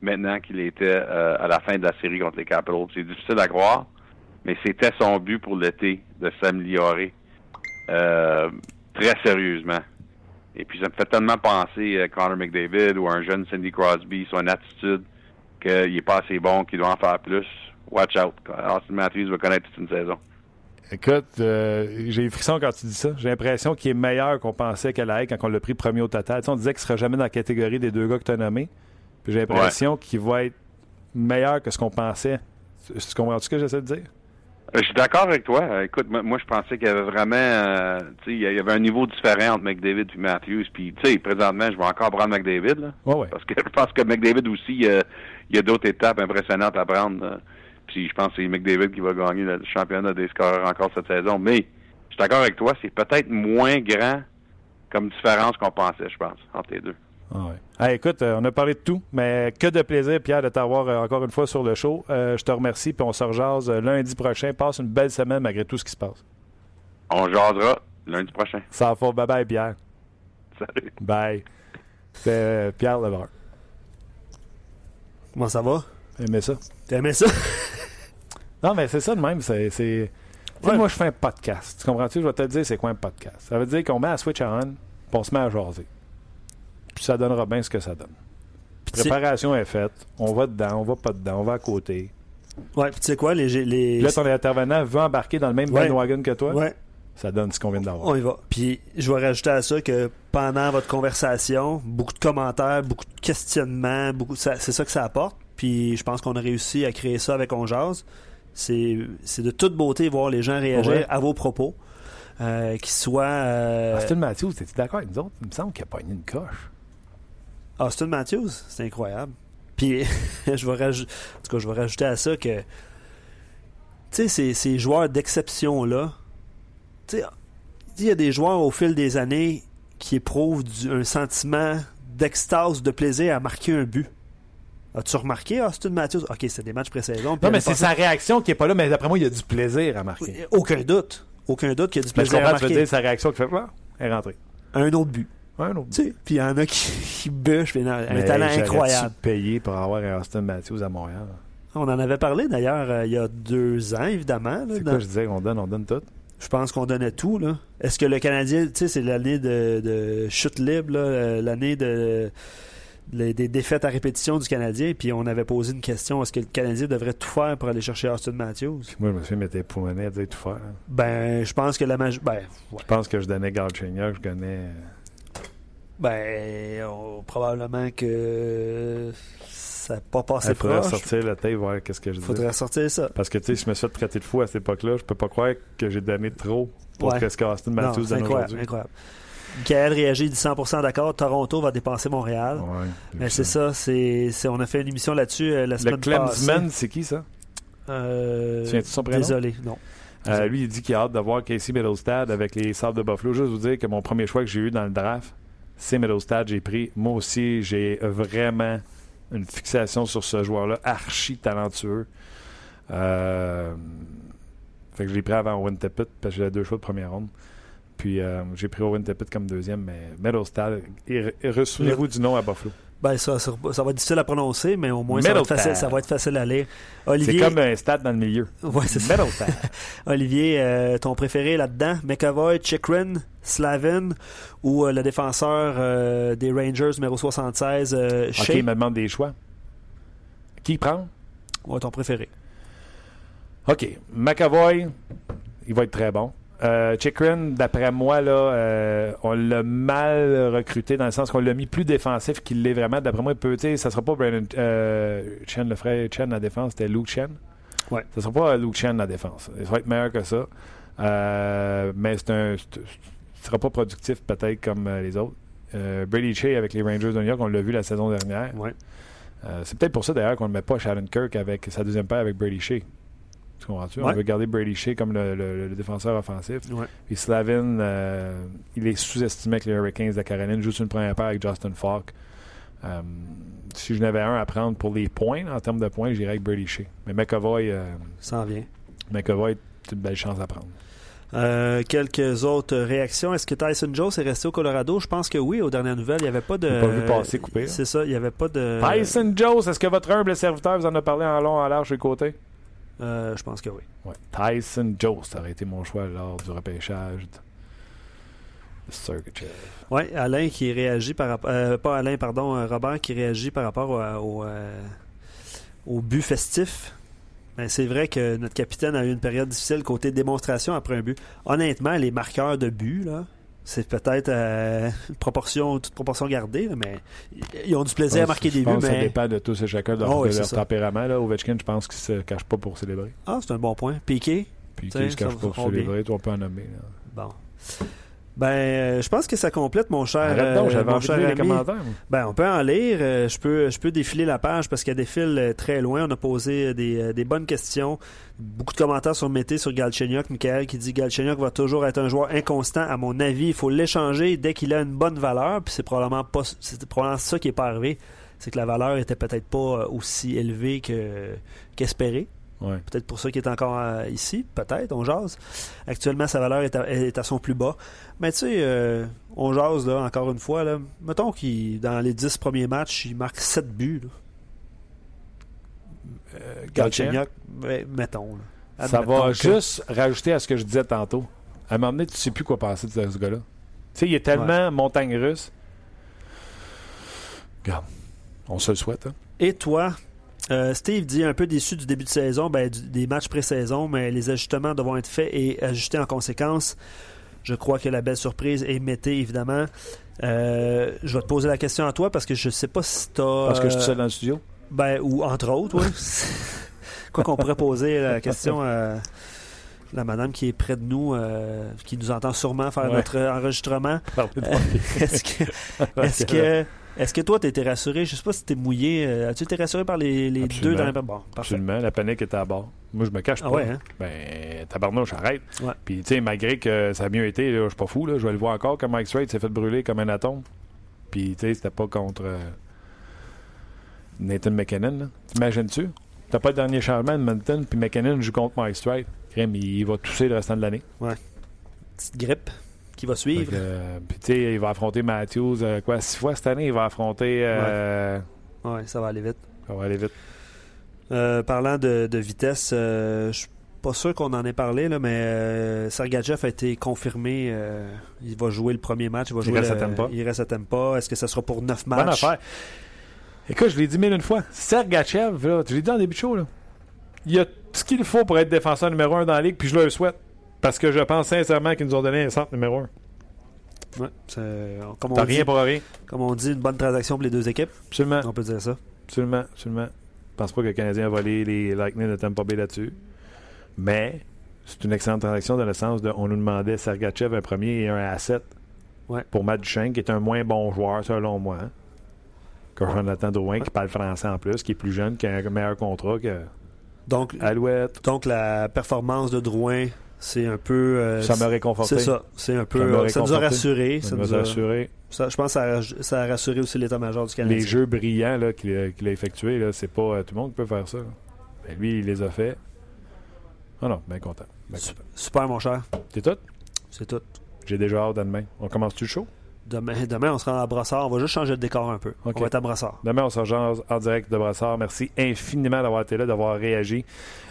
maintenant qu'il était à la fin de la série contre les Capitals. C'est difficile à croire, mais c'était son but pour l'été de s'améliorer très sérieusement. Et puis, ça me fait tellement penser à Connor McDavid ou à un jeune Cindy Crosby, son attitude, qu'il est pas assez bon, qu'il doit en faire plus. Watch out. Austin Matthews va connaître toute une saison. Écoute, euh, j'ai les frissons quand tu dis ça. J'ai l'impression qu'il est meilleur qu'on pensait qu'elle allait quand on l'a pris premier au total. Tu sais, on disait qu'il ne sera jamais dans la catégorie des deux gars que tu as nommés. Puis j'ai l'impression qu'il va être meilleur que ce qu'on pensait. Tu tu comprends ce que j'essaie de dire? Euh, Je suis d'accord avec toi. Euh, Écoute, moi, je pensais qu'il y avait vraiment, euh, tu sais, il y avait un niveau différent entre McDavid et Matthews. Puis, tu sais, présentement, je vais encore prendre McDavid, là. Ouais, ouais. Parce que je pense que McDavid aussi, euh, il y a d'autres étapes impressionnantes à prendre. Puis je pense que c'est McDavid qui va gagner le championnat des scoreurs encore cette saison. Mais je suis d'accord avec toi, c'est peut-être moins grand comme différence qu'on pensait, je pense, entre les deux. Ah ouais. Ah, écoute, euh, on a parlé de tout, mais que de plaisir, Pierre, de t'avoir euh, encore une fois sur le show. Euh, je te remercie, puis on se rejase lundi prochain. Passe une belle semaine malgré tout ce qui se passe. On jasera lundi prochain. Ça va, bye bye, Pierre. Salut. Bye. C'est Pierre Levert. Comment ça va? Aimez ça? Aimé ça? Non, mais c'est ça de même. C'est, Ouais. Moi, je fais un podcast. Tu comprends-tu? Je vais te le dire, c'est quoi un podcast? Ça veut dire qu'on met la switch on, puis on se met à jaser. Puis ça donnera bien ce que ça donne. Puis tu- Préparation est faite. On va dedans, on va pas dedans, on va à côté. Ouais, puis tu sais quoi, les. les... Là, ton intervenant veut embarquer dans le même Ouais. bandwagon que toi? Ouais, Ça donne ce qu'on vient d'avoir. on y va. Puis je vais rajouter à ça que pendant votre conversation, beaucoup de commentaires, beaucoup de questionnements, beaucoup c'est ça que ça apporte. Puis je pense qu'on a réussi à créer ça avec On. C'est de toute beauté voir les gens réagir Ouais. à vos propos. Euh, qu'ils soient. euh, Austin Matthews, t'es-tu d'accord avec nous autres? Il me semble qu'il a pogné une coche. Austin Matthews, c'est incroyable. Puis, je vais rajouter, en tout cas, je vais rajouter à ça que, tu sais, ces, ces joueurs d'exception-là, tu sais, il y a des joueurs au fil des années qui éprouvent du- un sentiment d'extase, de plaisir à marquer un but. As-tu remarqué Austin Matthews? OK, c'est des matchs pré-saison. Non, mais c'est sa réaction qui est pas là, mais d'après moi, il y a du plaisir à marquer. Aucun doute. Aucun doute qu'il y a du plaisir à comprends, tu veux marquer. dire sa réaction qui fait Ah, elle est rentrée. Un autre but. Un autre. Tu sais, puis il y en a qui, qui bûchent, un Mais talent incroyable. payé pour avoir un Austin Matthews à Montréal? On en avait parlé d'ailleurs euh, il y a deux ans, évidemment. C'est dans- quoi je disais? On donne, on donne tout? Je pense qu'on donnait tout. là. Est-ce que le Canadien, tu sais, c'est l'année de, de chute libre, là, euh, l'année de, les- des défaites à répétition du Canadien, puis on avait posé une question est-ce que le Canadien devrait tout faire pour aller chercher Austin Matthews? Moi, je me suis m'étais poumonné à dire tout faire. hein. Ben, je pense que la majorité. Ben, ouais. Je pense que je donnais Galchenyuk, je donnais. Ben, on- probablement que ça n'a pas passé Il faudrait proche. sortir le tape, voir qu'est-ce que je dis? faudrait sortir ça. Parce que, tu sais, je me suis fait traiter de fou à cette époque-là. Je peux pas croire que j'ai donné trop pour Ouais. ce qu'Austin Matthews donne incroyable, aujourd'hui. incroyable. Michael réagit, dit 100% d'accord. Toronto va dépenser Montréal. Ouais, Mais c'est ça, c'est, c'est- on a fait une émission là-dessus euh, la Le semaine passée. Clemsman, c'est qui ça? Euh, Tu son prénom? Désolé, non. Euh, lui, il dit qu'il a hâte de voir Casey Middlestad avec les Sabres de Buffalo. Juste vous dire que mon premier choix que j'ai eu dans le draft, c'est Middlestad. J'ai pris. Moi aussi, j'ai vraiment une fixation sur ce joueur-là, archi talentueux. Euh, fait que je l'ai pris avant Owen Tippett parce que j'ai deux choix de première ronde. Puis euh, j'ai pris Owen Tippett comme deuxième, mais Middlestad, et, et ressouvenez-vous du nom à Buffalo. Ben, ça, ça, ça va être difficile à prononcer, mais au moins, ça va, être facile, ça va être facile à lire. C'est Olivier, comme un stade dans le milieu. Ouais, c'est ça. Olivier euh, ton préféré là-dedans, McAvoy, Chikrin, Slavin ou euh, le défenseur euh, des Rangers numéro 76, euh, OK, il me demande des choix. Qui prend? Ouais, ton préféré. OK. McAvoy, il va être très bon. Euh, Chikrin, d'après moi, là, euh, on l'a mal recruté dans le sens qu'on l'a mis plus défensif qu'il l'est vraiment. D'après moi, il peut, ça sera pas Brandon euh, Chen, le frère Chen à défense, c'était Luke Chen. Ouais. Ça sera pas Luke Chen à défense. Il va être meilleur que ça. Euh, mais c'est un. Il sera pas productif peut-être comme euh, les autres. Euh, Brady Shea avec les Rangers de New York, on l'a vu la saison dernière. Ouais. Euh, c'est peut-être pour ça d'ailleurs qu'on ne met pas Shannon Kirk avec sa deuxième paire avec Brady Shea. Tu comprends-tu? On veut garder Brady Shea comme le, le- le défenseur offensif. Ouais. Puis Slavin, euh, il est sous-estimé avec les Hurricanes de Caroline, juste une première paire avec Justin Falk. Euh, si je n'avais un à prendre pour les points, en termes de points, j'irais avec Brady Shea. Mais McAvoy, euh, Ça en vient. McAvoy, c'est une belle chance à prendre. Euh, quelques autres réactions. Est-ce que Tyson Jones est resté au Colorado? Je pense que oui. Aux dernières nouvelles, il n'y avait pas de. Pas vu passer coupé, là. C'est ça, il n'y avait pas de. Tyson Jones, est-ce que votre humble serviteur vous en a parlé en long, en large, le côté? Euh, je pense que oui. Ouais. Tyson Jones, ça aurait été mon choix lors du repêchage. Oui, Alain qui réagit par rapport. euh, pas Alain, pardon, euh, Robert qui réagit par rapport au, au, euh, au but festif. Ben, c'est vrai que notre capitaine a eu une période difficile côté démonstration après un but. Honnêtement, les marqueurs de but, là, c'est peut-être euh, une proportion, toute proportion gardée, mais ils ont du plaisir à marquer des buts. que Ça Mais... dépend de tous et chacun de leur, Oh, oui, de c'est leur ça. tempérament. Là. Ovechkin, je pense qu'il se cache pas pour célébrer. Ah, c'est un bon point. Piqué, T'sais, qu'il se cache pas pour célébrer, toi, on peut en nommer. là. bon. Ben, euh, je pense que ça complète, mon cher. Donc, euh, j'avais de cher lire les ami. commentaires. moi. Ben, on peut en lire. Euh, je peux, je peux défiler la page parce qu'elle défile très loin. On a posé des, des bonnes questions. Beaucoup de commentaires sur Mété, sur Galchenyuk. Michael qui dit Galchenyuk va toujours être un joueur inconstant. À mon avis, il faut l'échanger dès qu'il a une bonne valeur. Puis c'est probablement pas, c'est probablement ça qui est pas arrivé. C'est que la valeur était peut-être pas aussi élevée que, qu'espéré. Ouais. Peut-être pour ça qu'il est encore euh, ici, peut-être, on jase. Actuellement, sa valeur est à, est à son plus bas. Mais tu sais, euh, on jase, là, encore une fois. Là, mettons qu'il, dans les 10 premiers matchs, il marque 7 buts. Euh, Galchenyuk, mettons. là. Ça va que- juste rajouter à ce que je disais tantôt. À un moment donné, tu sais plus quoi penser de ce gars-là. Tu sais, il est tellement montagne russe. Regarde, on se le souhaite. hein. Et toi, euh, Steve dit un peu déçu du début de saison, ben, du- des matchs pré-saison, mais les ajustements devront être faits et ajustés en conséquence. Je crois que la belle surprise est Mété, évidemment. Euh, je vais te poser la question à toi parce que je sais pas si tu as. Parce que je suis seul dans le studio. Ben, ou entre autres, oui. Quoi qu'on pourrait poser la question à la madame qui est près de nous, euh, qui nous entend sûrement faire Ouais. notre enregistrement. Est-ce que, est-ce que, est-ce que toi, tu été rassuré? Je sais pas si tu mouillé. euh, As-tu été rassuré par les, les deux Absolument. derniers... Bon. Absolument, la panique était à bord. Moi, je me cache Ah pas. ouais, hein? Ben, tabarnouche, arrête. Ouais. Puis, tu sais, malgré que ça a mieux été, je suis pas fou, je vais le voir encore que Mike Strait s'est fait brûler comme un atome. Puis, tu sais, c'était pas contre. euh, Nathan McKinnon. T'imagines-tu? T'as pas le dernier changement de Edmonton, puis McKinnon joue contre Mike Stride. Crème, il va tousser le restant de l'année. Petite grippe qui va suivre. euh, Puis, tu sais, il va affronter Matthews, euh, quoi, six fois cette année, il va affronter. euh, Ouais, ça va aller vite. Ça va aller vite. Euh, parlant de, de vitesse, euh, je suis pas sûr qu'on en ait parlé, là, mais euh, Sergachev a été confirmé. euh, il va jouer le premier match. Il, va Il jouer reste le- à. Il reste à Tampa. Est-ce que ça sera pour neuf Bonne matchs? affaire. Écoute, je l'ai dit mille une fois. Sergachev, là, je l'ai dit en début de show, là, il a tout ce qu'il faut pour être défenseur numéro un dans la ligue, puis je le souhaite. Parce que je pense sincèrement qu'ils nous ont donné un centre numéro un. Ouais, c'est- comme, T'as on dit, rien pour rien. comme on dit, une bonne transaction pour les deux équipes. Absolument. On peut dire ça. Absolument, absolument. Je pense pas que le Canadien a volé les Lightning de Tampa Bay là-dessus. Mais c'est une excellente transaction dans le sens de on nous demandait Sergachev un premier et un à 7 Ouais. pour Matt Duchesne, qui est un moins bon joueur, selon moi. hein, Que Jonathan Drouin, qui parle français en plus, qui est plus jeune, qui a un meilleur contrat que Donc, Alouette. donc la performance de Drouin, c'est un peu. euh, Ça m'a réconforté. C'est ça. C'est un Ça peu. m'a euh, Ça, nous a rassurés. Ça Ça nous a a- assuré. ça- je pense que ça a, ça a rassuré aussi l'état-major du Canadien. Les jeux brillants qu'il a, qu'il a effectués, c'est pas euh, tout le monde qui peut faire ça. Ben, lui, il les a fait. Ah non, bien content. Super, mon cher. C'est tout? C'est tout. J'ai déjà hâte à demain. On commence-tu le show? Demain, demain, on sera à Brossard. On va juste changer de décor un peu. On va être à Brossard. Demain, on se rejoint en direct de Brassard. Merci infiniment d'avoir été là, d'avoir réagi.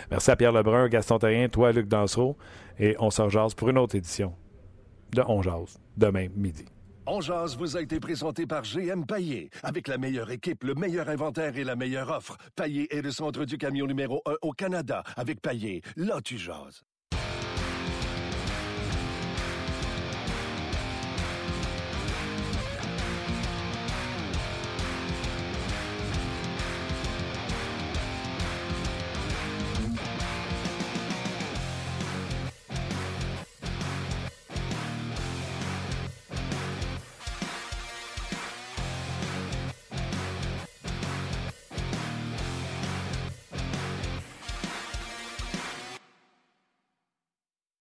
Merci à Pierre Lebrun, Gaston Terrien, toi, Luc Dansereau. Et on se rejase pour une autre édition de On Jase, demain midi. On jase vous a été présenté par GM Paillé. Avec la meilleure équipe, le meilleur inventaire et la meilleure offre. Paillé est le centre du camion numéro 1 au Canada. Avec Paillé, là tu jases.